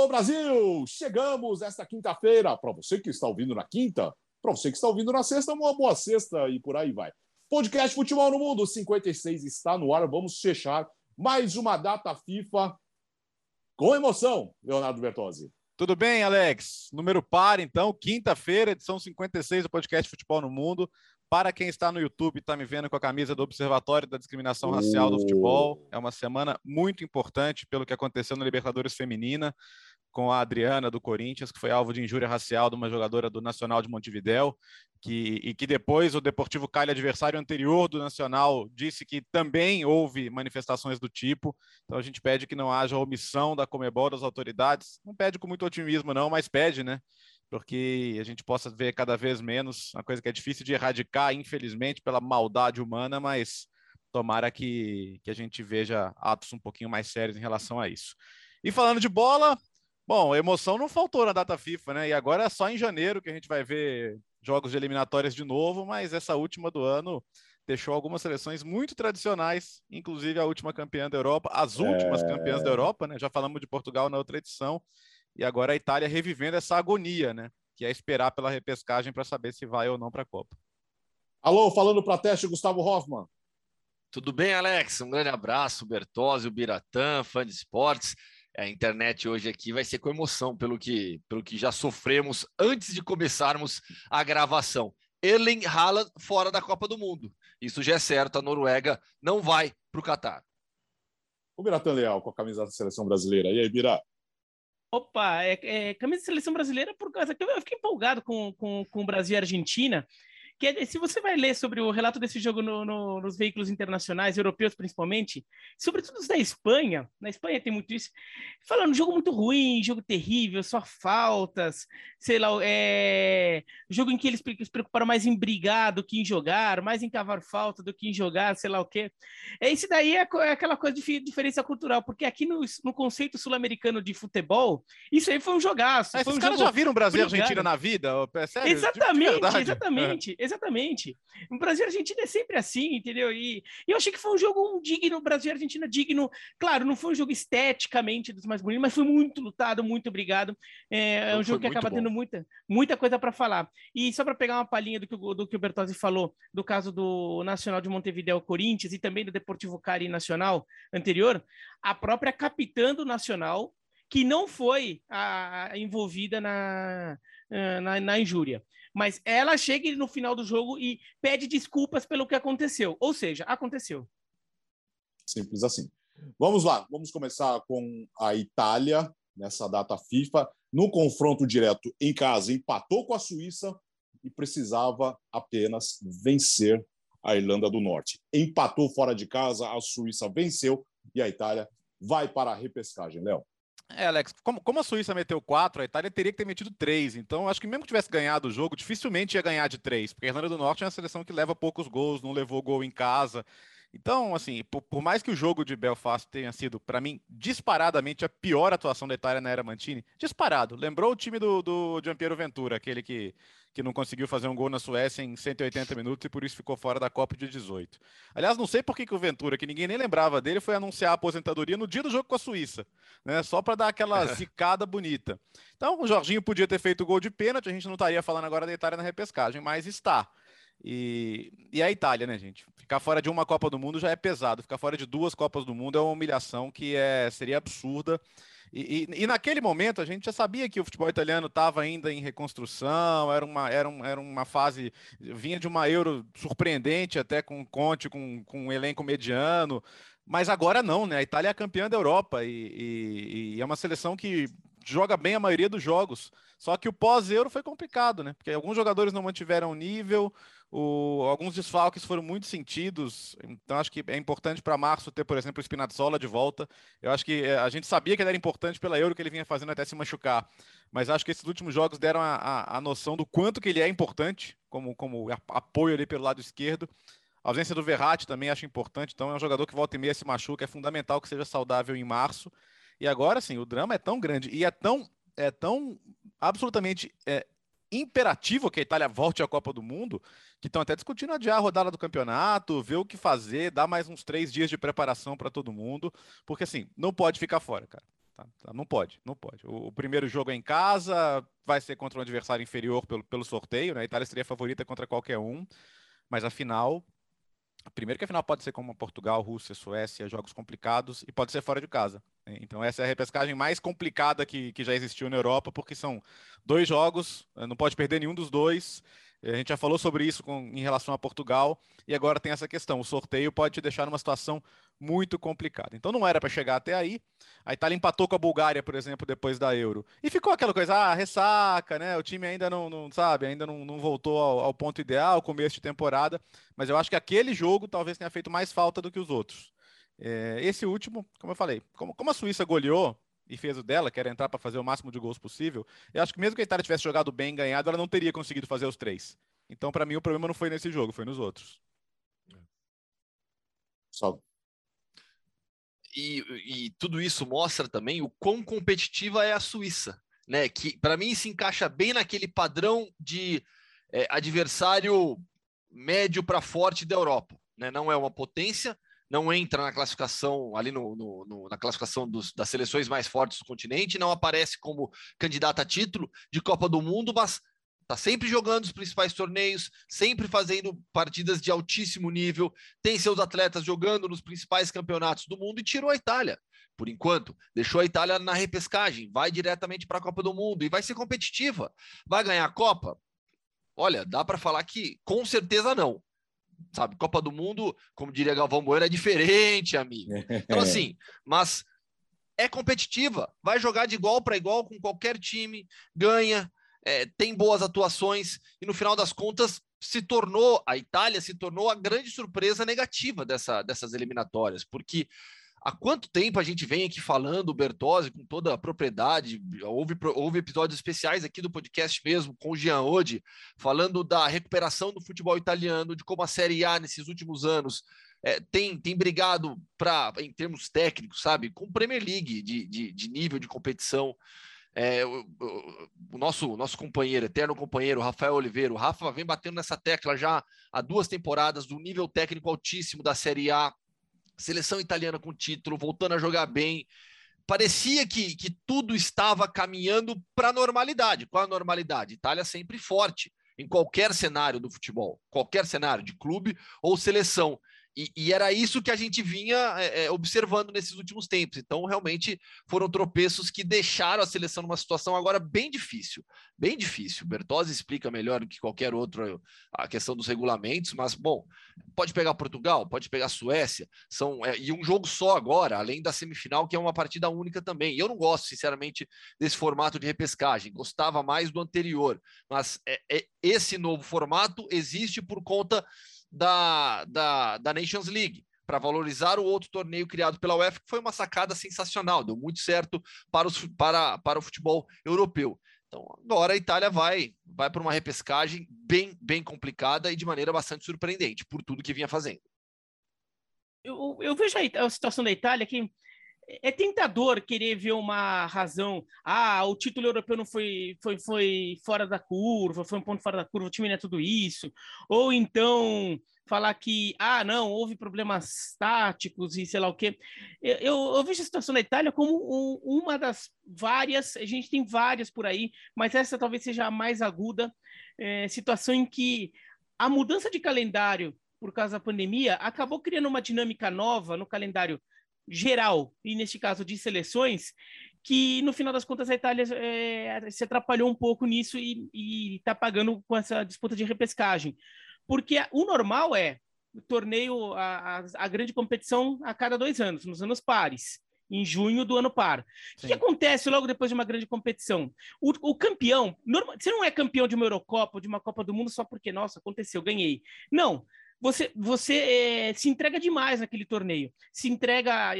Alô Brasil! Chegamos esta quinta-feira. Para você que está ouvindo na quinta, para você que está ouvindo na sexta, uma boa sexta e por aí vai. Podcast Futebol no Mundo 56 está no ar. Vamos fechar mais uma data FIFA com emoção, Leonardo Bertozzi. Tudo bem, Alex? Número par, então, quinta-feira, edição 56 do podcast Futebol no Mundo. Para quem está no YouTube e está me vendo com a camisa do Observatório da Discriminação Racial do Futebol, é uma semana muito importante pelo que aconteceu na Libertadores Feminina com a Adriana do Corinthians, que foi alvo de injúria racial de uma jogadora do Nacional de Montevidéu, que, e que depois o Deportivo Cali, adversário anterior do Nacional, disse que também houve manifestações do tipo. Então a gente pede que não haja omissão da Comebol das autoridades. Não pede com muito otimismo, não, mas pede, né? porque a gente possa ver cada vez menos, uma coisa que é difícil de erradicar, infelizmente, pela maldade humana, mas tomara que, que a gente veja atos um pouquinho mais sérios em relação a isso. E falando de bola, bom, emoção não faltou na data FIFA, né? E agora é só em janeiro que a gente vai ver jogos de eliminatórias de novo, mas essa última do ano deixou algumas seleções muito tradicionais, inclusive a última campeã da Europa, as últimas é... campeãs da Europa, né? Já falamos de Portugal na outra edição e agora a Itália revivendo essa agonia, né? Que é esperar pela repescagem para saber se vai ou não para a Copa. Alô, falando para teste, Gustavo Hoffman. Tudo bem, Alex? Um grande abraço, Bertozzi, o Biratã, fã de esportes. A internet hoje aqui vai ser com emoção pelo que, pelo que já sofremos antes de começarmos a gravação. Erling Haaland fora da Copa do Mundo. Isso já é certo, a Noruega não vai para o Catar. O Biratã Leal com a camisa da seleção brasileira. E aí, Biratã? Opa, é, é, camisa de seleção brasileira por causa que eu fiquei empolgado com, com, com o Brasil e a Argentina que é, se você vai ler sobre o relato desse jogo no, no, nos veículos internacionais, europeus principalmente, sobretudo os da Espanha, na Espanha tem muito isso, falando jogo muito ruim, jogo terrível, só faltas, sei lá, é, jogo em que eles se preocuparam mais em brigar do que em jogar, mais em cavar falta do que em jogar, sei lá o quê. É, isso daí é, é aquela coisa de diferença cultural, porque aqui no, no conceito sul-americano de futebol, isso aí foi um jogaço. Mas foi um caras já viram Brasil e Argentina na vida? É sério? Exatamente, exatamente. Exatamente. O Brasil e Argentina é sempre assim, entendeu? E, e eu achei que foi um jogo digno, Brasil e Argentina digno. Claro, não foi um jogo esteticamente dos mais bonitos, mas foi muito lutado, muito obrigado. É, é um jogo que acaba bom. tendo muita, muita coisa para falar. E só para pegar uma palhinha do que, o, do que o Bertozzi falou, do caso do Nacional de Montevideo Corinthians e também do Deportivo Cari Nacional anterior, a própria capitã do Nacional, que não foi a, a envolvida na, na, na injúria mas ela chega no final do jogo e pede desculpas pelo que aconteceu. Ou seja, aconteceu. Simples assim. Vamos lá, vamos começar com a Itália nessa data FIFA. No confronto direto em casa, empatou com a Suíça e precisava apenas vencer a Irlanda do Norte. Empatou fora de casa, a Suíça venceu e a Itália vai para a repescagem, Léo. É, Alex, como, como, a Suíça meteu quatro, a Itália teria que ter metido três. Então, acho que mesmo que tivesse ganhado o jogo, dificilmente ia ganhar de três, porque a Irlanda do Norte é uma seleção que leva poucos gols, não levou gol em casa. Então, assim, por, por mais que o jogo de Belfast tenha sido, para mim, disparadamente a pior atuação da Itália na era Mantini, disparado. Lembrou o time do, do Giampiero Ventura, aquele que que não conseguiu fazer um gol na Suécia em 180 minutos e por isso ficou fora da Copa de 18. Aliás, não sei por que, que o Ventura, que ninguém nem lembrava dele, foi anunciar a aposentadoria no dia do jogo com a Suíça, né? Só para dar aquela zicada bonita. Então, o Jorginho podia ter feito o gol de pênalti, a gente não estaria falando agora da Itália na repescagem, mas está. E, e a Itália, né, gente? Ficar fora de uma Copa do Mundo já é pesado. Ficar fora de duas Copas do Mundo é uma humilhação que é, seria absurda. E, e, e, naquele momento a gente já sabia que o futebol italiano estava ainda em reconstrução, era uma, era, um, era uma fase, vinha de uma Euro surpreendente até com Conte, com, com um elenco mediano, mas agora não, né? A Itália é a campeã da Europa e, e é uma seleção que joga bem a maioria dos jogos. Só que o pós-Euro foi complicado, né? Porque alguns jogadores não mantiveram o nível, o, alguns desfalques foram muito sentidos, então acho que é importante para março ter, por exemplo, o Spinazzola de volta. Eu acho que eh, a gente sabia que ele era importante pela Euro que ele vinha fazendo até se machucar, mas acho que esses últimos jogos deram a, a, a noção do quanto que ele é importante como, como apoio ali pelo lado esquerdo. A ausência do Verratti também acho importante, então é um jogador que volta e meia se machuca, é fundamental que seja saudável em março. E agora sim, o drama é tão grande e é tão, é tão absolutamente é, imperativo que a Itália volte à Copa do Mundo, que estão até discutindo adiar a rodada do campeonato, ver o que fazer, dar mais uns três dias de preparação para todo mundo, porque assim, não pode ficar fora, cara. Tá, tá, não pode, não pode. O, o, primeiro jogo é em casa, vai ser contra um adversário inferior pelo, pelo sorteio, né? A Itália seria favorita contra qualquer um, mas a final. Primeiro que a final pode ser como Portugal, Rússia, Suécia, jogos complicados, e pode ser fora de casa. Né? Então essa é a repescagem mais complicada que, que já existiu na Europa, porque são dois jogos, não pode perder nenhum dos dois. A gente já falou sobre isso com, em relação a Portugal e agora tem essa questão. O sorteio pode te deixar numa situação muito complicada. Então não era para chegar até aí. A Itália empatou com a Bulgária, por exemplo, depois da Euro. E ficou aquela coisa, ah, ressaca, né? O time ainda não, não sabe, ainda não, não voltou ao, ao, ponto ideal, começo de temporada. Mas eu acho que aquele jogo talvez tenha feito mais falta do que os outros. É, esse último, como eu falei, como, como a Suíça goleou, e fez o dela, que era entrar para fazer o máximo de gols possível, eu acho que mesmo que a Itália tivesse jogado bem, ganhado, ela não teria conseguido fazer os três. Então, para mim, o problema não foi nesse jogo, foi nos outros. Só. E, e tudo isso mostra também o quão competitiva é a Suíça, né? Que para mim se encaixa bem naquele padrão de é, adversário médio para forte da Europa, né? Não é uma potência, não entra na classificação ali no, no, no, na classificação dos, das seleções mais fortes do continente, não aparece como candidata a título de Copa do Mundo, mas está sempre jogando os principais torneios, sempre fazendo partidas de altíssimo nível, tem seus atletas jogando nos principais campeonatos do mundo e tirou a Itália. Por enquanto, deixou a Itália na repescagem, vai diretamente para a Copa do Mundo e vai ser competitiva. Vai ganhar a Copa? Olha, dá para falar que com certeza não sabe? Copa do Mundo, como diria Galvão Bueno, é diferente, amigo. Então, assim, mas é competitiva, vai jogar de igual para igual com qualquer time, ganha, é, tem boas atuações e no final das contas se tornou, a Itália se tornou a grande surpresa negativa dessa, dessas eliminatórias, porque Há quanto tempo a gente vem aqui falando, o Bertozzi, com toda a propriedade, houve, houve episódios especiais aqui do podcast mesmo, com o Jean Ode, falando da recuperação do futebol italiano, de como a Série A nesses últimos anos é, tem, tem brigado para, em termos técnicos, sabe, com Premier League de, de, de nível de competição. É, o, o, nosso, nosso companheiro, eterno companheiro, Rafael Oliveira, o Rafa vem batendo nessa tecla já há duas temporadas do nível técnico altíssimo da Série A seleção italiana com título, voltando a jogar bem. Parecia que, que tudo estava caminhando para a normalidade. Qual a normalidade? Itália sempre forte em qualquer cenário do futebol, qualquer cenário de clube ou seleção. E, e, era isso que a gente vinha é, é, observando nesses últimos tempos. Então, realmente, foram tropeços que deixaram a seleção numa situação agora bem difícil. Bem difícil. Bertozzi explica melhor do que qualquer outro a questão dos regulamentos, mas, bom, pode pegar Portugal, pode pegar Suécia, são, é, e um jogo só agora, além da semifinal, que é uma partida única também. Eu não gosto, sinceramente, desse formato de repescagem. Gostava mais do anterior, mas é, é esse novo formato existe por conta da, da, da Nations League para valorizar o outro torneio criado pela UEFA, que foi uma sacada sensacional, deu muito certo para, os, para, para o futebol europeu. Então, agora a Itália vai vai para uma repescagem bem, bem complicada e de maneira bastante surpreendente, por tudo que vinha fazendo. Eu, eu vejo a, a situação da Itália que é tentador querer ver uma razão. Ah, o título europeu não foi, foi, foi fora da curva, foi um ponto fora da curva, o time não é tudo isso. Ou então falar que, ah, não, houve problemas táticos e sei lá o quê. Eu, eu, eu vejo a situação da Itália como um, uma das várias, a gente tem várias por aí, mas essa talvez seja a mais aguda, é, situação em que a mudança de calendário por causa da pandemia acabou criando uma dinâmica nova no calendário geral, e neste caso de seleções, que no final das contas a Itália é, se atrapalhou um pouco nisso e está pagando com essa disputa de repescagem. Porque o normal é o torneio, a, a, a, grande competição a cada dois anos, nos anos pares, em junho do ano par. O que acontece logo depois de uma grande competição? O, o campeão, normal, você não é campeão de uma Eurocopa ou de uma Copa do Mundo só porque, nossa, aconteceu, ganhei. Não você, você é, se entrega demais naquele torneio. Se entrega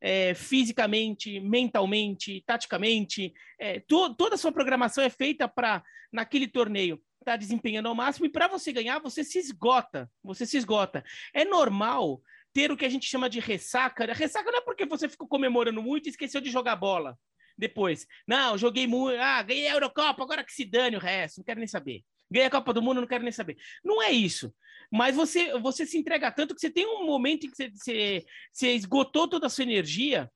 é, fisicamente, mentalmente, taticamente. É, to, toda a sua programação é feita para, naquele torneio, estar tá desempenhando ao máximo. E para você ganhar, você se esgota. Você se esgota. É normal ter o que a gente chama de ressaca. Ressaca não é porque você ficou comemorando muito e esqueceu de jogar bola depois. Não, joguei muito. Ah, ganhei a Eurocopa, agora que se dane o resto. Não quero nem saber. Ganhei a Copa do Mundo, não quero nem saber. Não é isso. Mas você, você se entrega tanto que você tem um momento em que você, você, você esgotou toda a sua energia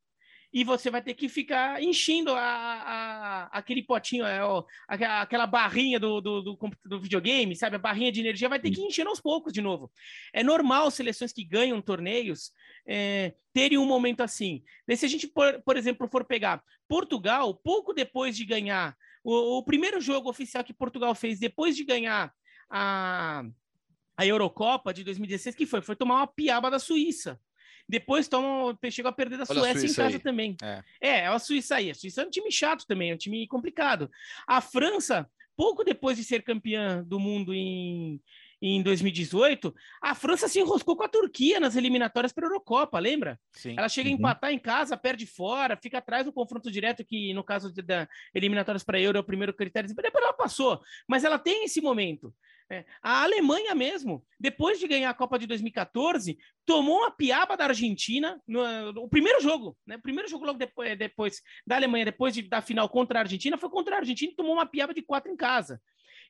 e você vai ter que ficar enchendo a, a aquele potinho, é, ó, aquela barrinha do, do, do, do, videogame, sabe? A barrinha de energia vai ter que encher aos poucos de novo. É normal seleções que ganham torneios é, terem um momento assim. se a gente, por, por exemplo, for pegar Portugal, pouco depois de ganhar, o, o primeiro jogo oficial que Portugal fez depois de ganhar a, a Eurocopa de 2016, que foi? Foi tomar uma piaba da Suíça. Depois toma, chegou a perder da Olha Suécia Suíça em casa aí. também. É. é, é a Suíça aí. A Suíça é um time chato também, é um time complicado. A França, pouco depois de ser campeã do mundo em, em 2018, a França se enroscou com a Turquia nas eliminatórias para a Eurocopa, lembra? Sim. Ela chega a uhum. empatar em casa, perde fora, fica atrás no confronto direto, que no caso da eliminatórias para a Euro é o primeiro critério, depois ela passou, mas ela tem esse momento. É. A Alemanha mesmo, depois de ganhar a Copa de 2014, tomou uma piaba da Argentina no, no primeiro jogo, né? O primeiro jogo logo depois, depois da Alemanha, depois de, da final contra a Argentina, foi contra a Argentina e tomou uma piaba de quatro em casa.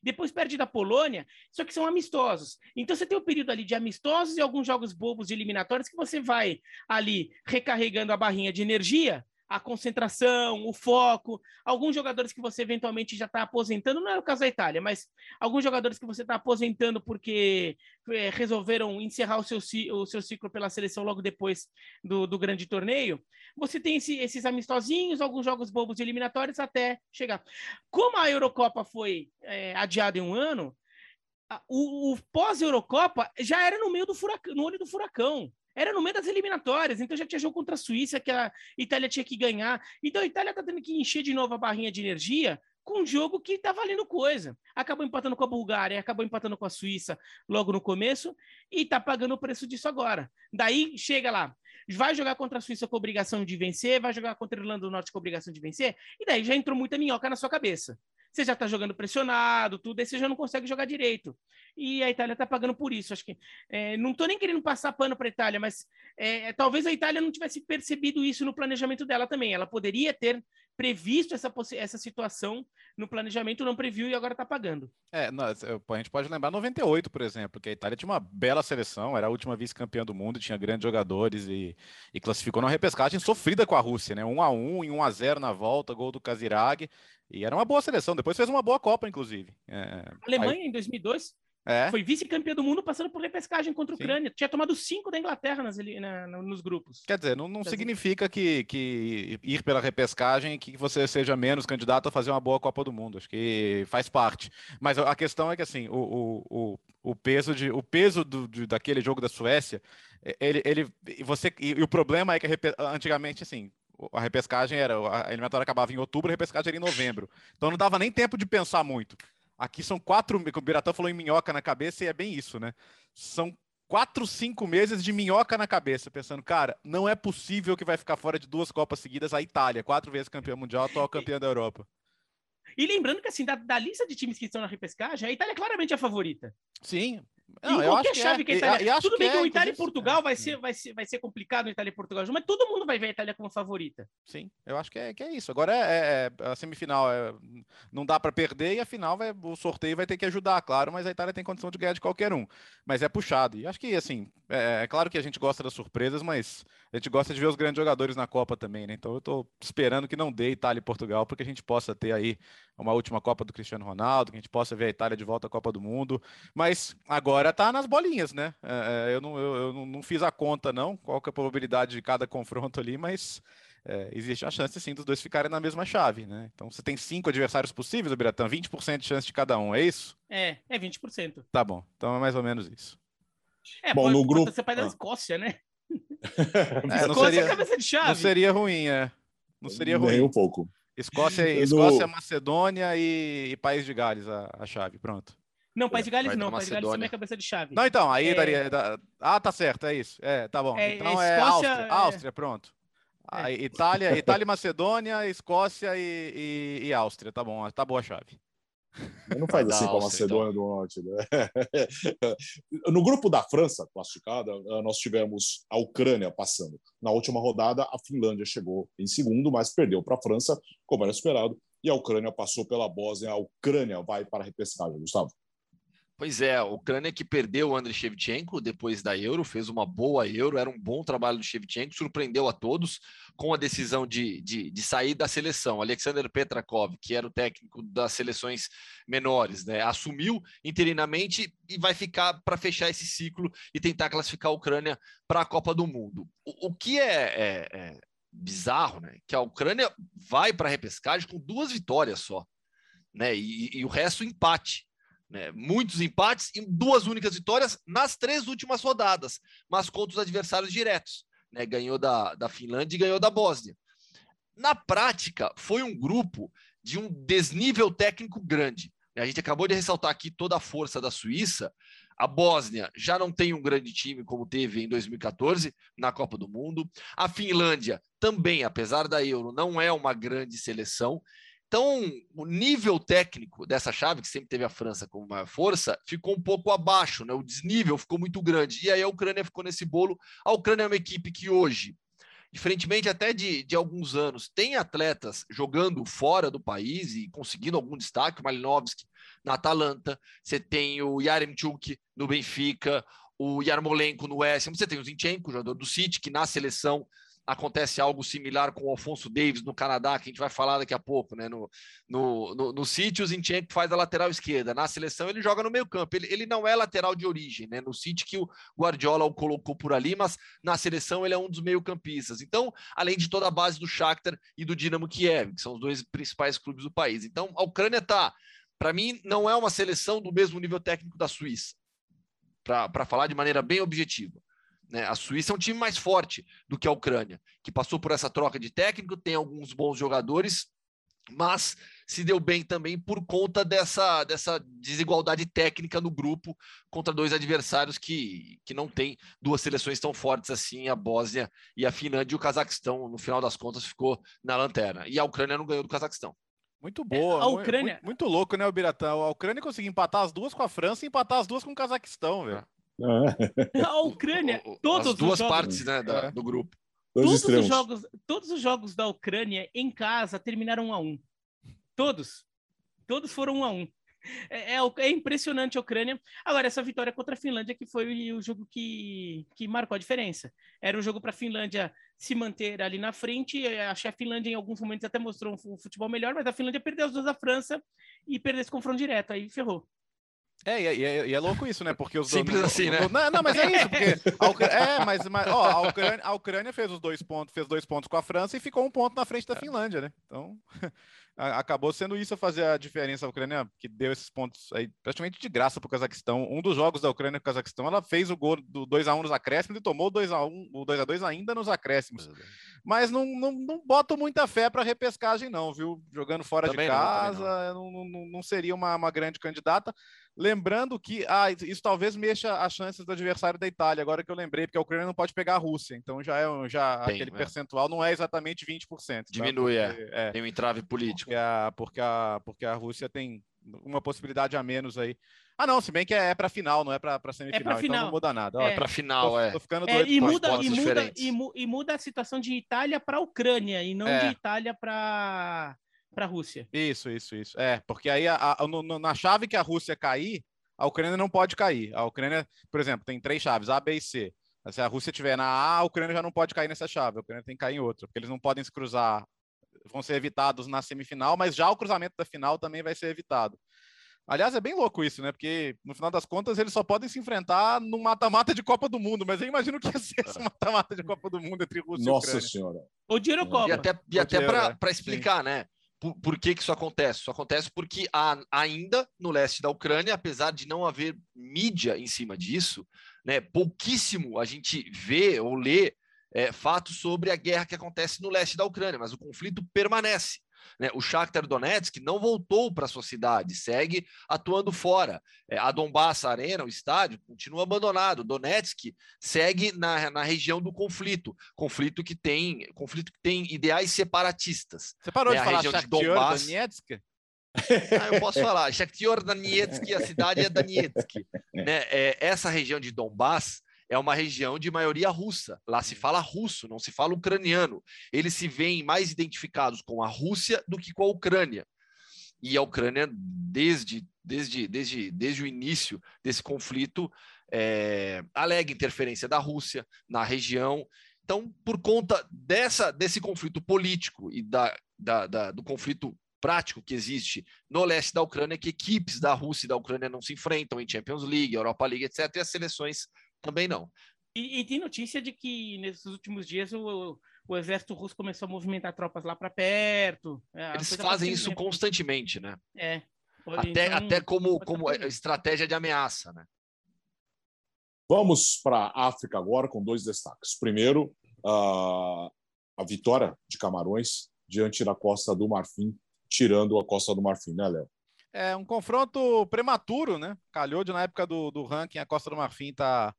Depois perde da Polônia, só que são amistosos. Então você tem o um período ali de amistosos e alguns jogos bobos de eliminatórios que você vai ali recarregando a barrinha de energia a concentração, o foco. Alguns jogadores que você eventualmente já está aposentando, não é o caso da Itália, mas alguns jogadores que você está aposentando porque é, resolveram encerrar o seu, o seu ciclo pela seleção logo depois do, do grande torneio. Você tem esse, esses amistosinhos, alguns jogos bobos eliminatórios até chegar. Como a Eurocopa foi é, adiada em um ano, o, o pós-Eurocopa já era no meio do furacão, no olho do furacão era no meio das eliminatórias, então já tinha jogo contra a Suíça que a Itália tinha que ganhar. Então a Itália está tendo que encher de novo a barrinha de energia com um jogo que está valendo coisa. Acabou empatando com a Bulgária, acabou empatando com a Suíça logo no começo e está pagando o preço disso agora. Daí chega lá, vai jogar contra a Suíça com obrigação de vencer, vai jogar contra a Irlanda do Norte com obrigação de vencer, e daí já entrou muita minhoca na sua cabeça você já está jogando pressionado, tudo, aí você já não consegue jogar direito. E a Itália está pagando por isso. Acho que é, não estou nem querendo passar pano para a Itália, mas é, talvez a Itália não tivesse percebido isso no planejamento dela também. Ela poderia ter previsto essa, essa situação no planejamento, não previu e agora está pagando. É, a gente pode lembrar 98, por exemplo, que a Itália tinha uma bela seleção, era a última vice-campeã do mundo, tinha grandes jogadores e, e classificou numa repescagem sofrida com a Rússia, né? 1 a 1 e 1 a 0 na volta, gol do Kazirag. E era uma boa seleção. Depois fez uma boa Copa, inclusive. É... Alemanha Aí... em 2002 é. foi vice-campeã do mundo passando por repescagem contra a Ucrânia. Tinha tomado cinco da Inglaterra nas, na, nos grupos. Quer dizer, não, não significa que, que ir pela repescagem que você seja menos candidato a fazer uma boa Copa do Mundo. Acho que faz parte. Mas a questão é que assim, o, o, o, peso, de, o peso do, de, daquele jogo da Suécia, ele, ele você e, e o problema é que antigamente assim a repescagem era, a eliminatória acabava em outubro, a repescagem era em novembro. Então não dava nem tempo de pensar muito. Aqui são quatro, o Biratã falou em minhoca na cabeça e é bem isso, né? São quatro, cinco meses de minhoca na cabeça, pensando, cara, não é possível que vai ficar fora de duas Copas seguidas a Itália, quatro vezes campeã mundial, atual campeã da Europa. E lembrando que, assim, da, da, lista de times que estão na repescagem, a Itália é claramente a favorita. Sim, não, em qualquer chave que, é. que a Itália. Tudo bem que, que o Itália e Portugal vai, ser, vai, ser, vai ser complicado o Itália e Portugal, mas todo mundo vai ver a Itália como favorita. Sim, eu acho que é, que é isso. Agora é, é a semifinal é, não dá para perder e a final vai, o sorteio vai ter que ajudar, claro, mas a Itália tem condição de ganhar de qualquer um. Mas é puxado. E acho que assim, é, é claro que a gente gosta das surpresas, mas a gente gosta de ver os grandes jogadores na Copa também, né? Então eu estou esperando que não dê Itália e Portugal, porque a gente possa ter aí uma última Copa do Cristiano Ronaldo, que a gente possa ver a Itália de volta à Copa do Mundo. Mas agora tá nas bolinhas, né? É, é, eu, não, eu, eu, não fiz a conta, não, qual que é a probabilidade de cada confronto ali, mas é, existe a chance sim dos dois ficarem na mesma chave, né? Então você tem cinco adversários possíveis, Biratã, 20% de chance de cada um, é isso? É, é 20%. Tá bom, então é mais ou menos isso. É, bom, pode, no grupo. Você pai da ah. Escócia, né? é, não seria, cabeça de chave. Não seria ruim, é. Não seria ruim. Nem um pouco. Escócia, Escócia Macedônia e, e País de Gales, a, a chave, pronto. Não, País de Gales não, País de Gales também é cabeça de chave. Não, então, aí é... daria. Ah, tá certo, é isso. É, tá bom. É, então é Escócia, Áustria, é... Áustria, pronto. É. Aí, Itália, Itália, Macedônia, Escócia e, e, e Áustria, tá bom, tá boa a chave. Não faz assim com a Macedônia então. do Norte. Né? No grupo da França, classificada, eh, nós tivemos a Ucrânia passando. Na última rodada, a Finlândia chegou em segundo, mas perdeu para a França, como era esperado, e a Ucrânia passou pela Bósnia. A Ucrânia vai para a repescagem, Gustavo. Pois é, a Ucrânia que perdeu o Andriy Shevchenko depois da Euro, fez uma boa Euro, era um bom trabalho do Shevchenko, surpreendeu a todos com a decisão de, de, de sair da seleção. Alexander Petrakov, que era o técnico das seleções menores, né, assumiu interinamente e vai ficar para fechar esse ciclo e tentar classificar a Ucrânia para a Copa do Mundo. O, o que é, é, é bizarro, né, que a Ucrânia vai para a repescagem com duas vitórias só, né, e, e o resto empate. Né? Muitos empates e duas únicas vitórias nas três últimas rodadas, mas contra os adversários diretos. Né? Ganhou da, da Finlândia e ganhou da Bósnia. Na prática, foi um grupo de um desnível técnico grande. Né? A gente acabou de ressaltar aqui toda a força da Suíça. A Bósnia já não tem um grande time como teve em 2014 na Copa do Mundo. A Finlândia também, apesar da Euro, não é uma grande seleção. Então, o nível técnico dessa chave, que sempre teve a França como maior força, ficou um pouco abaixo, né? O desnível ficou muito grande. E aí a Ucrânia ficou nesse bolo. A Ucrânia é uma equipe que hoje, diferentemente até de, de alguns anos, tem atletas jogando fora do país e conseguindo algum destaque. O Malinovski na Atalanta, você tem o Yaremchuk no Benfica, o Yarmolenko no West você tem o Zinchenko, jogador do City, que na seleção acontece algo similar com o Alfonso Davis no Canadá, que a gente vai falar daqui a pouco, né? No, no, no, no City, o Zinchenko faz a lateral esquerda. Na seleção, ele joga no meio campo. Ele, ele não é lateral de origem, né? No City, que o Guardiola o colocou por ali, mas na seleção ele é um dos meio campistas. Então, além de toda a base do Shakhtar e do Dinamo Kiev, que são os dois principais clubes do país. Então, a Ucrânia tá, para mim, não é uma seleção do mesmo nível técnico da Suíça. Para falar de maneira bem objetiva. Né? A Suíça é um time mais forte do que a Ucrânia, que passou por essa troca de técnico, tem alguns bons jogadores, mas se deu bem também por conta dessa, dessa desigualdade técnica no grupo contra dois adversários que, que não tem duas seleções tão fortes assim, a Bósnia e a Finlândia e o Cazaquistão, no final das contas, ficou na lanterna. E a Ucrânia não ganhou do Cazaquistão. Muito boa. A Ucrânia. Muito, muito, louco, né, o Biratão? A Ucrânia conseguiu empatar as duas com a França e empatar as duas com o Cazaquistão, velho. A Ucrânia, todos As duas jogos, partes né, da, é. do grupo. Todos os, jogos, todos os jogos da Ucrânia em casa terminaram 1 a 1 Todos. Todos foram 1 a 1 é, é, é, impressionante a Ucrânia. Agora, essa vitória contra a Finlândia que foi o jogo que, que marcou a diferença. Era um jogo para a Finlândia se manter ali na frente. Acho que a Finlândia, em alguns momentos, até mostrou um futebol melhor, mas a Finlândia perdeu as duas da França e perdeu esse confronto direto. Aí ferrou. É, e é, e é, louco isso, né? Porque os Simples dois, assim, né? Não, não, mas é isso, porque a é, mas, mas ó, a Ucrânia, a Ucrânia fez os dois pontos, fez dois pontos com a França e ficou um ponto na frente da é. Finlândia, né? Então, acabou sendo isso a fazer a diferença. A Ucrânia que deu esses pontos aí praticamente de graça para o Cazaquistão. Um dos jogos da Ucrânia com o Cazaquistão, ela fez o gol do 2 a 1 nos acréscimos e tomou 2 a 1, o 2 a 2 ainda nos acréscimos. Mas não, não, não boto muita fé para repescagem não, viu? Jogando fora também de casa, não, não. não, não seria uma, uma grande candidata. Lembrando que ah, isso talvez mexa as chances do adversário da Itália, agora que eu lembrei, porque a Ucrânia não pode pegar a Rússia, então já é já Tem, aquele é. percentual não é exatamente 20%. Diminui, tá? porque, é. Tem um entrave político. Porque a, porque, a, porque a Rússia tem uma possibilidade a menos aí. Ah, não, se bem que é, é para final, não é para semifinal, é pra final. então não muda nada. É, é para final, tô, é. Tô ficando é, doido é, e, muda, e, muda, e, mu, e, muda a situação de Itália para Ucrânia e não é. de Itália para para a Rússia. Isso, isso, isso. É, porque aí a, a, no, na chave que a Rússia cair, a Ucrânia não pode cair. A Ucrânia, por exemplo, tem três chaves, A, B e C. Se a Rússia estiver na A, a Ucrânia já não pode cair nessa chave. A Ucrânia tem que cair em outra, porque eles não podem se cruzar. Vão ser evitados na semifinal, mas já o cruzamento da final também vai ser evitado. Aliás, é bem louco isso, né? Porque no final das contas eles só podem se enfrentar no mata-mata de Copa do Mundo, mas eu imagino que ia ser esse mata-mata de Copa do Mundo entre Rússia Nossa e Ucrânia. Nossa Senhora. O dinheiro Copa. E até, e até para é. explicar, Sim. né? Por, por, que, que isso acontece? Isso acontece porque há, ainda no leste da Ucrânia, apesar de não haver mídia em cima disso, né, pouquíssimo a gente vê ou lê é, fatos sobre a guerra que acontece no leste da Ucrânia, mas o conflito permanece. Né? O Shakhtar Donetsk não voltou para sua cidade, segue atuando fora. É, a Donbass Arena, o estádio, continua abandonado. Donetsk segue na, na região do conflito, conflito que tem conflito que tem ideais separatistas. Você parou né? de falar Shakhtar Donbass... Donetsk? Ah, eu posso falar. Shakhtar Donetsk, a cidade é Donetsk. Né? É, essa região de Donbass é uma região de maioria russa. Lá se fala russo, não se fala ucraniano. Eles se veem mais identificados com a Rússia do que com a Ucrânia. E a Ucrânia, desde desde, desde, desde o início desse conflito, é, alega interferência da Rússia na região. Então, por conta dessa, desse conflito político e da, da, da, do conflito prático que existe no leste da Ucrânia, que equipes da Rússia e da Ucrânia não se enfrentam em Champions League, Europa League, etc., e as seleções também não. E, e tem notícia de que nesses últimos dias o, o exército russo começou a movimentar tropas lá para perto. É, Eles fazem isso constantemente, né? É. Até, então, até como, como estratégia de ameaça, né? Vamos para a África agora com dois destaques. Primeiro, a, a vitória de Camarões diante da Costa do Marfim, tirando a Costa do Marfim, né, Léo? É um confronto prematuro, né? Calhou de na época do, do ranking, a Costa do Marfim tá,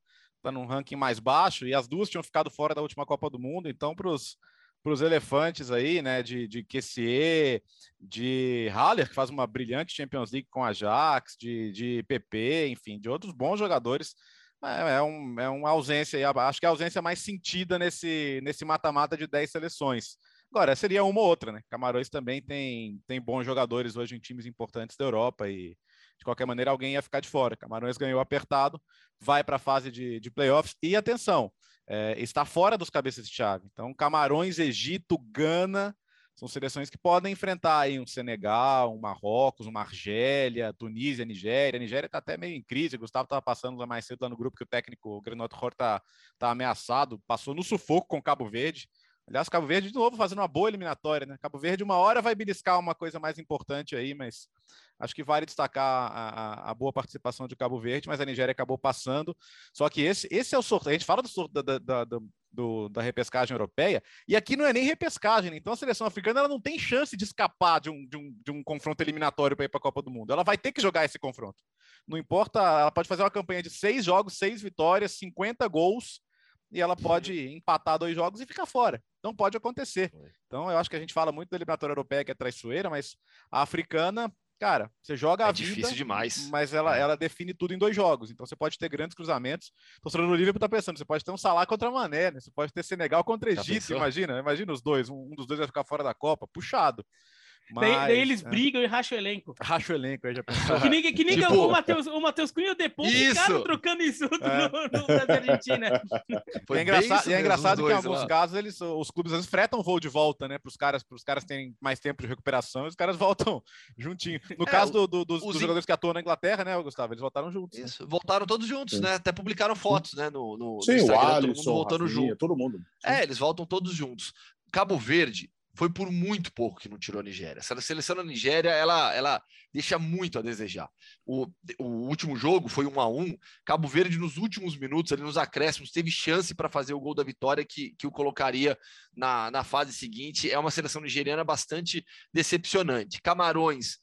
tá num ranking mais baixo e as duas tinham ficado fora da última Copa do Mundo, então para os elefantes aí, né, de, de Kessier, de Haller, que faz uma brilhante Champions League com a Ajax, de, de PP, enfim, de outros bons jogadores. É, é, um, é uma ausência, acho que é a ausência mais sentida nesse nesse mata-mata de 10 seleções. Agora, seria uma ou outra, né? Camarões também tem, tem bons jogadores hoje em times importantes da Europa e, de qualquer maneira, alguém ia ficar de fora. Camarões ganhou apertado, vai para a fase de, de playoffs e, atenção, é, está fora dos cabeças de chave. Então, Camarões, Egito, Gana são seleções que podem enfrentar aí um Senegal, um Marrocos, uma Argélia, Tunísia, Nigéria. A Nigéria está até meio em crise. O Gustavo estava passando lá mais cedo lá no grupo que o técnico Granot Hor está tá ameaçado, passou no sufoco com Cabo Verde. Aliás, Cabo Verde, de novo, fazendo uma boa eliminatória, né? Cabo Verde, uma hora vai beliscar uma coisa mais importante aí, mas acho que vale destacar a, a, a, boa participação de Cabo Verde, mas a Nigéria acabou passando. Só que esse, esse é o sorteio. A gente fala do, sorteio, da, da, da, do, da repescagem europeia, e aqui não é nem repescagem, né? então a seleção africana ela não tem chance de escapar de um, de um, de um confronto eliminatório para ir para a Copa do Mundo. Ela vai ter que jogar esse confronto. Não importa, ela pode fazer uma campanha de seis jogos, seis vitórias, 50 gols e ela pode empatar dois jogos e ficar fora. Então pode acontecer. Então eu acho que a gente fala muito da eliminatória europeia que é traiçoeira, mas a africana, cara, você joga é a vida, difícil demais. mas ela, é. ela define tudo em dois jogos. Então você pode ter grandes cruzamentos. O Liverpool tá pensando, você pode ter um Salah contra Mané, né? Você pode ter Senegal contra Egito, imagina, imagina os dois, um, um dos dois vai ficar fora da Copa, puxado. Mas, daí, daí, eles é. brigam e racham o elenco. Racha o elenco, aí já pensou. Que nem, que nem tipo... o Matheus o Mateus Cunha depois ficaram trocando insulto é. no, no Brasil Argentina. Foi e é engraçado, e é engraçado que em alguns lá. casos eles, os clubes às vezes fretam o voo de volta, né? Para os caras, os caras terem mais tempo de recuperação e os caras voltam juntinho. No é, caso do, do, dos, dos jogadores que atuam na Inglaterra, né, Gustavo? Eles voltaram juntos. Né? Isso, né? voltaram todos juntos, né? Até publicaram fotos, né? No, no, Sim, no Instagram, o Alisson, todo mundo voltando Rafinha, junto. Todo mundo. Sim. É, eles voltam todos juntos. Cabo Verde foi por muito pouco que não tirou a Nigéria. Essa seleção da Nigéria, ela, ela deixa muito a desejar. O, o último jogo foi um a um. Cabo Verde, nos últimos minutos, ali nos acréscimos, teve chance para fazer o gol da vitória que, que o colocaria na, na fase seguinte. É uma seleção nigeriana bastante decepcionante. Camarões.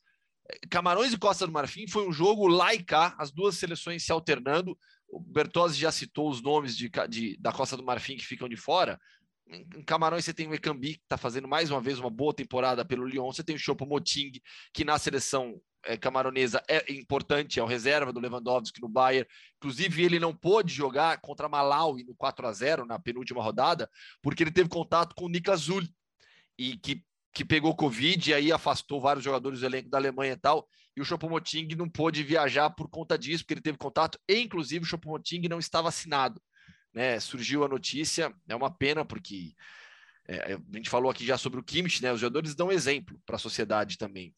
Camarões e Costa do Marfim foi um jogo lá as duas seleções se alternando. O Bertozzi já citou os nomes de, de, da Costa do Marfim que ficam de fora. Em Camarões você tem o Ekambi, que está fazendo mais uma vez uma boa temporada pelo Lyon. Você tem o Chopo Moting, que na seleção é, camaronesa é importante, é o reserva do Lewandowski no Bayern. Inclusive, ele não pôde jogar contra Malawi no 4 a 0 na penúltima rodada, porque ele teve contato com o Niklas Zul, e que, que pegou Covid e aí afastou vários jogadores do elenco da Alemanha e tal. E o Chopomoting não pôde viajar por conta disso, porque ele teve contato, e inclusive o Chopomoting não está vacinado né, surgiu a notícia, é uma pena porque é, a gente falou aqui já sobre o Kimmich, né, os jogadores dão exemplo para a sociedade também.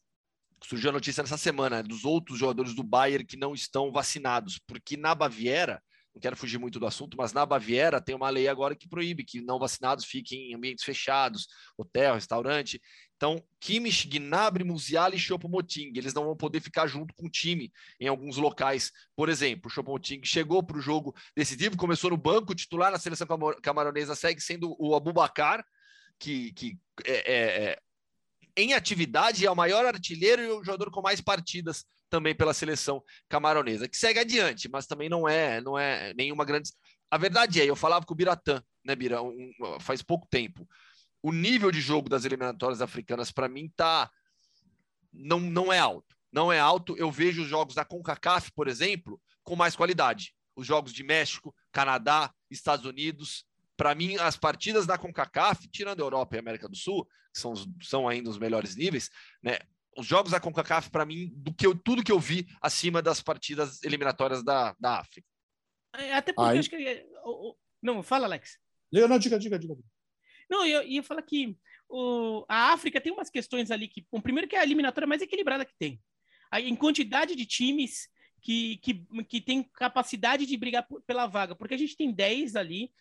Surgiu a notícia nessa semana dos outros jogadores do Bayern que não estão vacinados, porque na Baviera, não quero fugir muito do assunto, mas na Baviera tem uma lei agora que proíbe que não vacinados fiquem em ambientes fechados, hotel, restaurante. Então, Kimmich, Gnabry, Musiala e Choupo-Moting, eles não vão poder ficar junto com o time em alguns locais. Por exemplo, o Choupo-Moting chegou para o jogo decisivo, começou no banco, titular na seleção camaronesa segue sendo o Abubacar, que, que é, é, é, em atividade é o maior artilheiro e o jogador com mais partidas também pela seleção camaronesa, que segue adiante, mas também não é, não é nenhuma grande. A verdade é, eu falava com o Biratã, né, Bira, um, faz pouco tempo o nível de jogo das eliminatórias africanas, para mim, tá não, não é alto. Não é alto. Eu vejo os jogos da CONCACAF, por exemplo, com mais qualidade. Os jogos de México, Canadá, Estados Unidos. Para mim, as partidas da CONCACAF, tirando a Europa e a América do Sul, que são, são ainda os melhores níveis, né? os jogos da CONCACAF, para mim, do que eu, tudo que eu vi acima das partidas eliminatórias da, da África. É, até porque Aí... acho que. Não, fala, Alex. Não, diga, diga, diga. Não, eu ia falar que o, a África tem umas questões ali que. Bom, primeiro que é a eliminatória mais equilibrada que tem. Em quantidade de times que, que, que tem capacidade de brigar pela vaga, porque a gente tem 10 ali,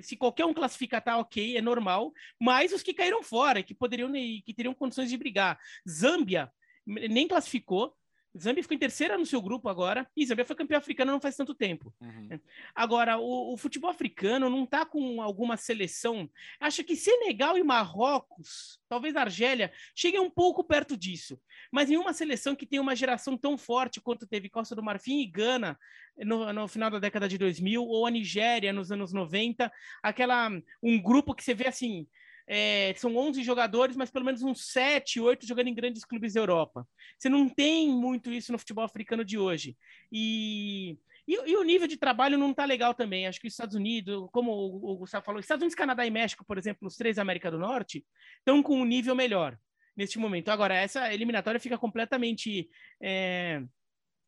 se qualquer um classificar tá ok, é normal, mas os que caíram fora, que poderiam que teriam condições de brigar. Zâmbia nem classificou, Zâmbia ficou em terceira no seu grupo agora, e Zâmbia foi campeão africano não faz tanto tempo. Uhum. Agora, o, o, futebol africano não está com alguma seleção. Acho que Senegal e Marrocos, talvez Argélia, cheguem um pouco perto disso. Mas nenhuma seleção que tem uma geração tão forte quanto teve Costa do Marfim e Gana no, no final da década de 2000, ou a Nigéria nos anos 90, aquela um grupo que você vê assim é, são 11 jogadores, mas pelo menos uns 7, 8 jogando em grandes clubes da Europa. Você não tem muito isso no futebol africano de hoje. E, e, e o nível de trabalho não está legal também. Acho que os Estados Unidos, como o, o Gustavo falou, Estados Unidos, Canadá e México, por exemplo, os três da América do Norte, estão com um nível melhor neste momento. Agora, essa eliminatória fica completamente. É,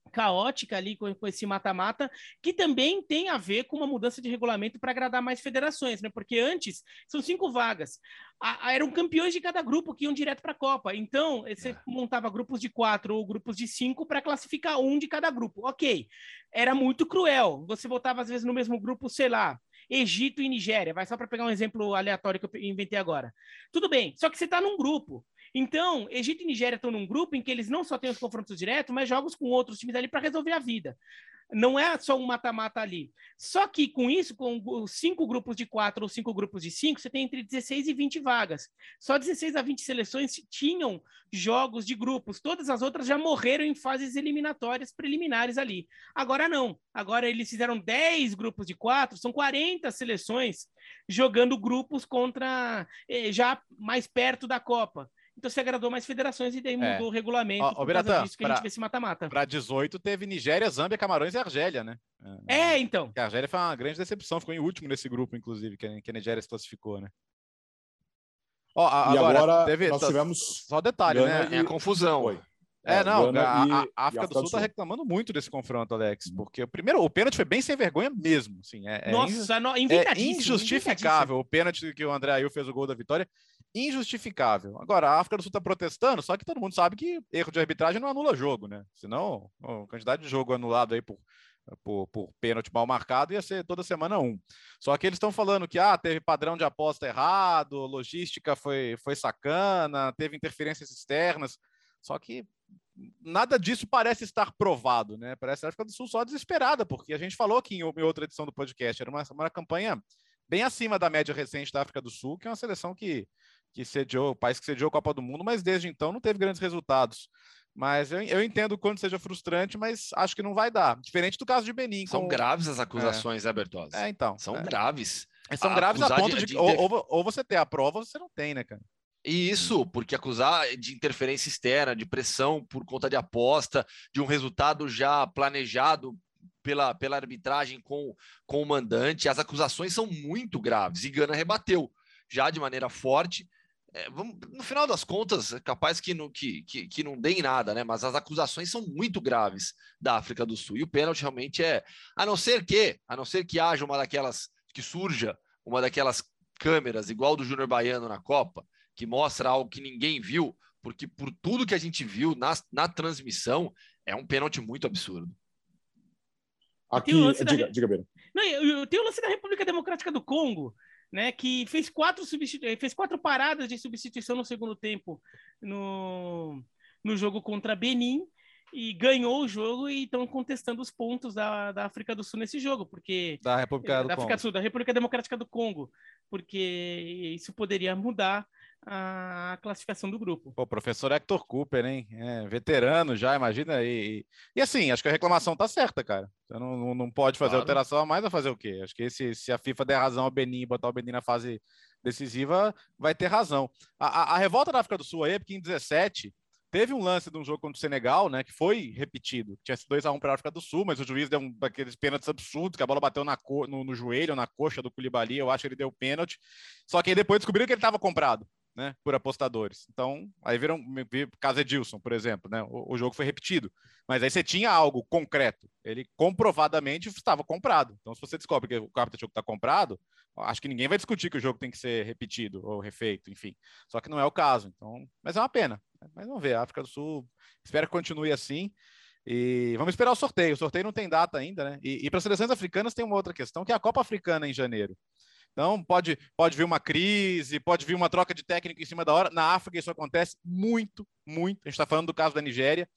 caótica ali com, com esse mata-mata, que também tem a ver com uma mudança de regulamento para agradar mais federações, né? Porque antes são cinco vagas. A, a, eram campeões de cada grupo que iam direto para a Copa. Então, você é. montava grupos de quatro ou grupos de cinco para classificar um de cada grupo. Ok. Era muito cruel. Você botava, às vezes, no mesmo grupo, sei lá, Egito e Nigéria. Vai só para pegar um exemplo aleatório que eu inventei agora. Tudo bem, só que você está num grupo. Então, Egito e Nigéria estão num grupo em que eles não só têm os confrontos diretos, mas jogos com outros times ali para resolver a vida. Não é só um mata-mata ali. Só que com isso, com cinco grupos de quatro ou cinco grupos de cinco, você tem entre 16 e 20 vagas. Só 16 a 20 seleções tinham jogos de grupos. Todas as outras já morreram em fases eliminatórias preliminares ali. Agora não. Agora eles fizeram 10 grupos de quatro, são 40 seleções jogando grupos contra eh, já mais perto da Copa. Então se agradou mais federações e daí é. mudou é. o regulamento ó, por Biratã, causa disso que pra, a gente vê esse mata-mata. Para 18 teve Nigéria, Zâmbia, Camarões e Argélia, né? É, então. A Argélia foi uma grande decepção, ficou em último nesse grupo, inclusive, que a, que a Nigéria se classificou, né? Ó, a, e agora, agora teve, nós tivemos... Só detalhe, né? É a confusão. Foi. É, é não, a, a, África do Sul está reclamando muito desse confronto, Alex, uhum. porque o primeiro, o pênalti foi bem sem vergonha mesmo, assim, é, Nossa, é, no, é injustificável o pênalti que o André Ayew fez o gol da vitória, injustificável. Agora, a África do Sul está protestando, só que todo mundo sabe que erro de arbitragem não anula jogo, né? Senão, a quantidade de jogo anulado aí por, por, por pênalti mal marcado ia ser toda semana um. Só que eles estão falando que ah, teve padrão de aposta errado, logística foi, foi sacana, teve interferências externas. Só que nada disso parece estar provado, né? Parece a África do Sul só desesperada, porque a gente falou aqui em outra edição do podcast, era uma, uma campanha bem acima da média recente da África do Sul, que é uma seleção que, que sediou, o país que sediou a Copa do Mundo, mas desde então não teve grandes resultados. Mas eu, eu entendo quando seja frustrante, mas acho que não vai dar. Diferente do caso de Benin. São com... graves as acusações, é. né, Bertozzi? É, então. São é. graves. São a, graves a ponto de, de, de... Ou, ou, você ter a prova ou você não tem, né, cara? Isso, porque acusar de interferência externa, de pressão por conta de aposta, de um resultado já planejado pela, pela arbitragem com, com o mandante, as acusações são muito graves e Gana rebateu já de maneira forte. É, vamos, no final das contas, é capaz que não, que, que, que não dê em nada, né? Mas as acusações são muito graves da África do Sul. E o pênalti realmente é. A não ser que, a não ser que haja uma daquelas que surja uma daquelas câmeras, igual do Júnior Baiano na Copa, que mostra algo que ninguém viu, porque por tudo que a gente viu na, na transmissão, é um pênalti muito absurdo. Aqui, diga, da... diga, Beira. Não, eu, eu tenho o lance da República Democrática do Congo, né, que fez quatro, substitu... fez quatro paradas de substituição no segundo tempo no, no jogo contra Benin e ganhou o jogo e estão contestando os pontos da, da África do Sul nesse jogo, porque da República do da África do Sul, da República Democrática do Congo, porque isso poderia mudar a classificação do grupo. O professor Hector Cooper, hein? É, veterano já, imagina aí. E, e, assim, acho que a reclamação tá certa, cara. Você não, não pode fazer claro. alteração, mas vai fazer o quê? Acho que se, se a FIFA der razão ao Benin e botar o Benin na fase decisiva, vai ter razão. A, a, a revolta da África do Sul aí é porque em 17 teve um lance de um jogo contra o Senegal, né, que foi repetido. Tinha sido 2x1 para a África do Sul, mas o juiz deu um daqueles pênaltis absurdos, que a bola bateu na no, no joelho, na coxa do Koulibaly, eu acho que ele deu pênalti. Só que aí depois descobriram que ele estava comprado. Né, por apostadores. Então, aí viram caso Edilson, por exemplo, né? O, o, jogo foi repetido. Mas aí você tinha algo concreto. Ele comprovadamente estava comprado. Então, se você descobre que o capta jogo está comprado, acho que ninguém vai discutir que o jogo tem que ser repetido ou refeito, enfim. Só que não é o caso. Então, mas é uma pena. Mas vamos ver, a África do Sul, espero que continue assim. E vamos esperar o sorteio. O sorteio não tem data ainda, né? E, e para as seleções africanas tem uma outra questão, que é a Copa Africana em janeiro. Então, pode, pode vir uma crise, pode vir uma troca de técnico em cima da hora. Na África, isso acontece muito, muito. A gente está falando do caso da Nigéria.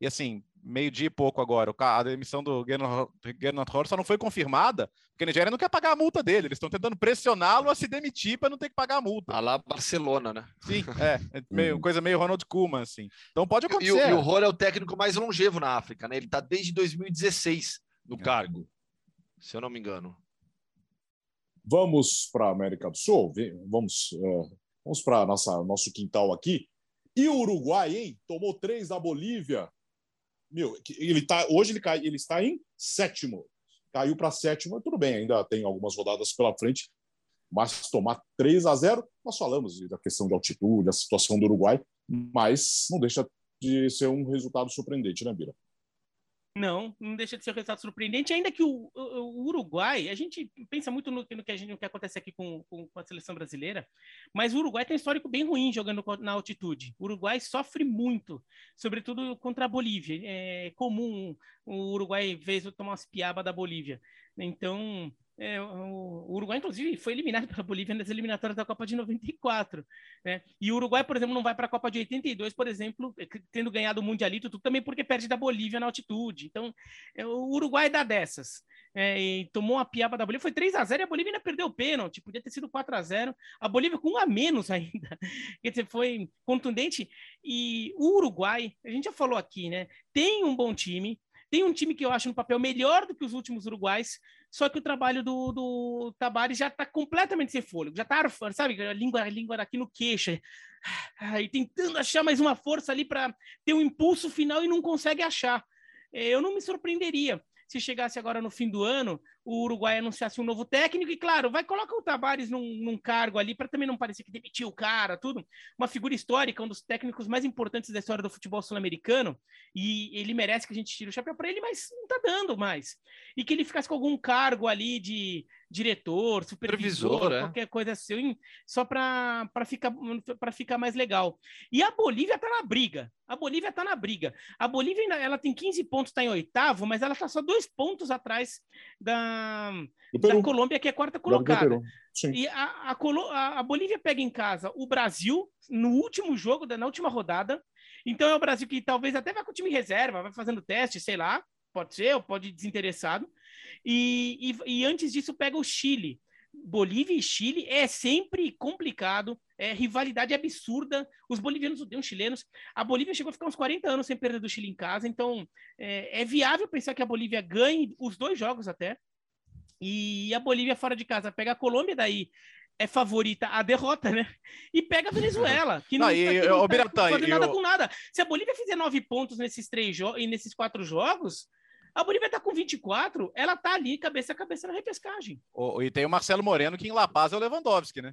E assim, meio-dia e pouco agora, a demissão do Gernot Horst só não foi confirmada, porque a Nigéria não quer pagar a multa dele. Eles estão tentando pressioná-lo a se demitir para não ter que pagar a multa. A lá Barcelona, né? Sim, é. é meio, uhum. coisa meio Ronald Koeman, assim. Então pode acontecer. E, e, o Horst é o técnico mais longevo na África, né? Ele está desde 2016 no é. cargo, se eu não me engano. Vamos para a América do Sul, vamos, uh, vamos para nosso quintal aqui. E o Uruguai, hein? Tomou três da Bolívia. Meu, ele tá, hoje ele, cai, ele está em sétimo. Caiu para sétimo, tudo bem, ainda tem algumas rodadas pela frente. Mas tomar 3 a 0, nós falamos da questão de altitude, da situação do Uruguai, mas não deixa de ser um resultado surpreendente, né, Bira? Não, não deixa de ser um resultado surpreendente, ainda que o, o, o Uruguai, a gente pensa muito no, no, que, a gente, no que acontece aqui com, com, com, a seleção brasileira, mas o Uruguai tem um histórico bem ruim jogando na altitude. O Uruguai sofre muito, sobretudo contra a Bolívia. É comum o Uruguai vez tomar umas piabas da Bolívia. Então, é, o Uruguai, inclusive, foi eliminado pela Bolívia nas eliminatórias da Copa de 94. Né? E o Uruguai, por exemplo, não vai para a Copa de 82, por exemplo, é, tendo ganhado o Mundialito, também porque perde da Bolívia na altitude. Então, é, o Uruguai dá dessas. É, e tomou uma piaba da Bolívia, foi 3 a 0 e a Bolívia ainda perdeu o pênalti, podia ter sido 4 a 0 A Bolívia com um a menos ainda. Quer dizer, foi contundente. E o Uruguai, a gente já falou aqui, né? Tem um bom time, tem um time que eu acho no papel melhor do que os últimos uruguais, só que o trabalho do, do Tabares já está completamente sem fôlego, já está arfando, sabe? A língua, a língua aqui no queixo, e tentando achar mais uma força ali para ter um impulso final e não consegue achar. É, eu não me surpreenderia se chegasse agora no fim do ano, o Uruguai anunciasse um novo técnico, e claro, vai colocar o Tabares num, num cargo ali, para também não parecer que demitiu o cara, tudo. Uma figura histórica, um dos técnicos mais importantes da história do futebol sul-americano, e ele merece que a gente tire o chapéu para ele, mas não está dando mais. E que ele ficasse com algum cargo ali de diretor, supervisor, é. qualquer coisa assim, só para ficar, ficar mais legal. E a Bolívia está na briga. A Bolívia está na briga. A Bolívia ela tem 15 pontos, está em oitavo, mas ela está só dois pontos atrás da, da Colômbia, que é quarta colocada. E a, a, a, Bolívia pega em casa o Brasil no último jogo, na última rodada. Então é o Brasil que talvez até vá com o time reserva, vai fazendo teste, sei lá, pode ser, ou pode ir desinteressado. E, e, e antes disso pega o Chile. Bolívia e Chile é sempre complicado, é rivalidade absurda. Os bolivianos odeiam os chilenos. A Bolívia chegou a ficar uns 40 anos sem perder do Chile em casa, então é, é viável pensar que a Bolívia ganhe os dois jogos até. E a Bolívia fora de casa pega a Colômbia, daí é favorita a derrota, né? E pega a Venezuela, que não, está tá fazendo nada eu... com nada. Se a Bolívia fizer nove pontos nesses três jogos e nesses quatro jogos, a Bolívia está com 24, ela está ali, cabeça a cabeça na repescagem. Oh, e tem o Marcelo Moreno, que em La Paz é o Lewandowski, né?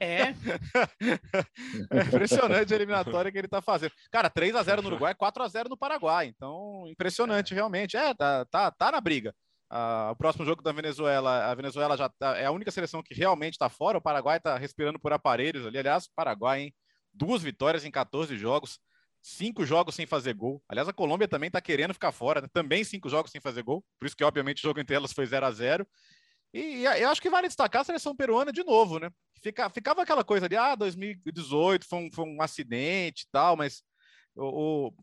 É. é impressionante a eliminatória que ele está fazendo. Cara, 3 a 0 no Uruguai, 4 a 0 no Paraguai. Então, impressionante é. realmente. É, tá, tá, tá na briga. Uh, o próximo jogo da Venezuela, a Venezuela já tá, é a única seleção que realmente está fora. O Paraguai está respirando por aparelhos ali. Aliás, Paraguai, hein? Duas vitórias em 14 jogos cinco jogos sem fazer gol. Aliás, a Colômbia também está querendo ficar fora, né? também cinco jogos sem fazer gol, por isso que, obviamente, o jogo entre elas foi 0 a 0 E eu acho que vale destacar a seleção peruana de novo, né? Fica, ficava aquela coisa de, ah, 2018 foi um, foi um acidente e tal, mas o, o,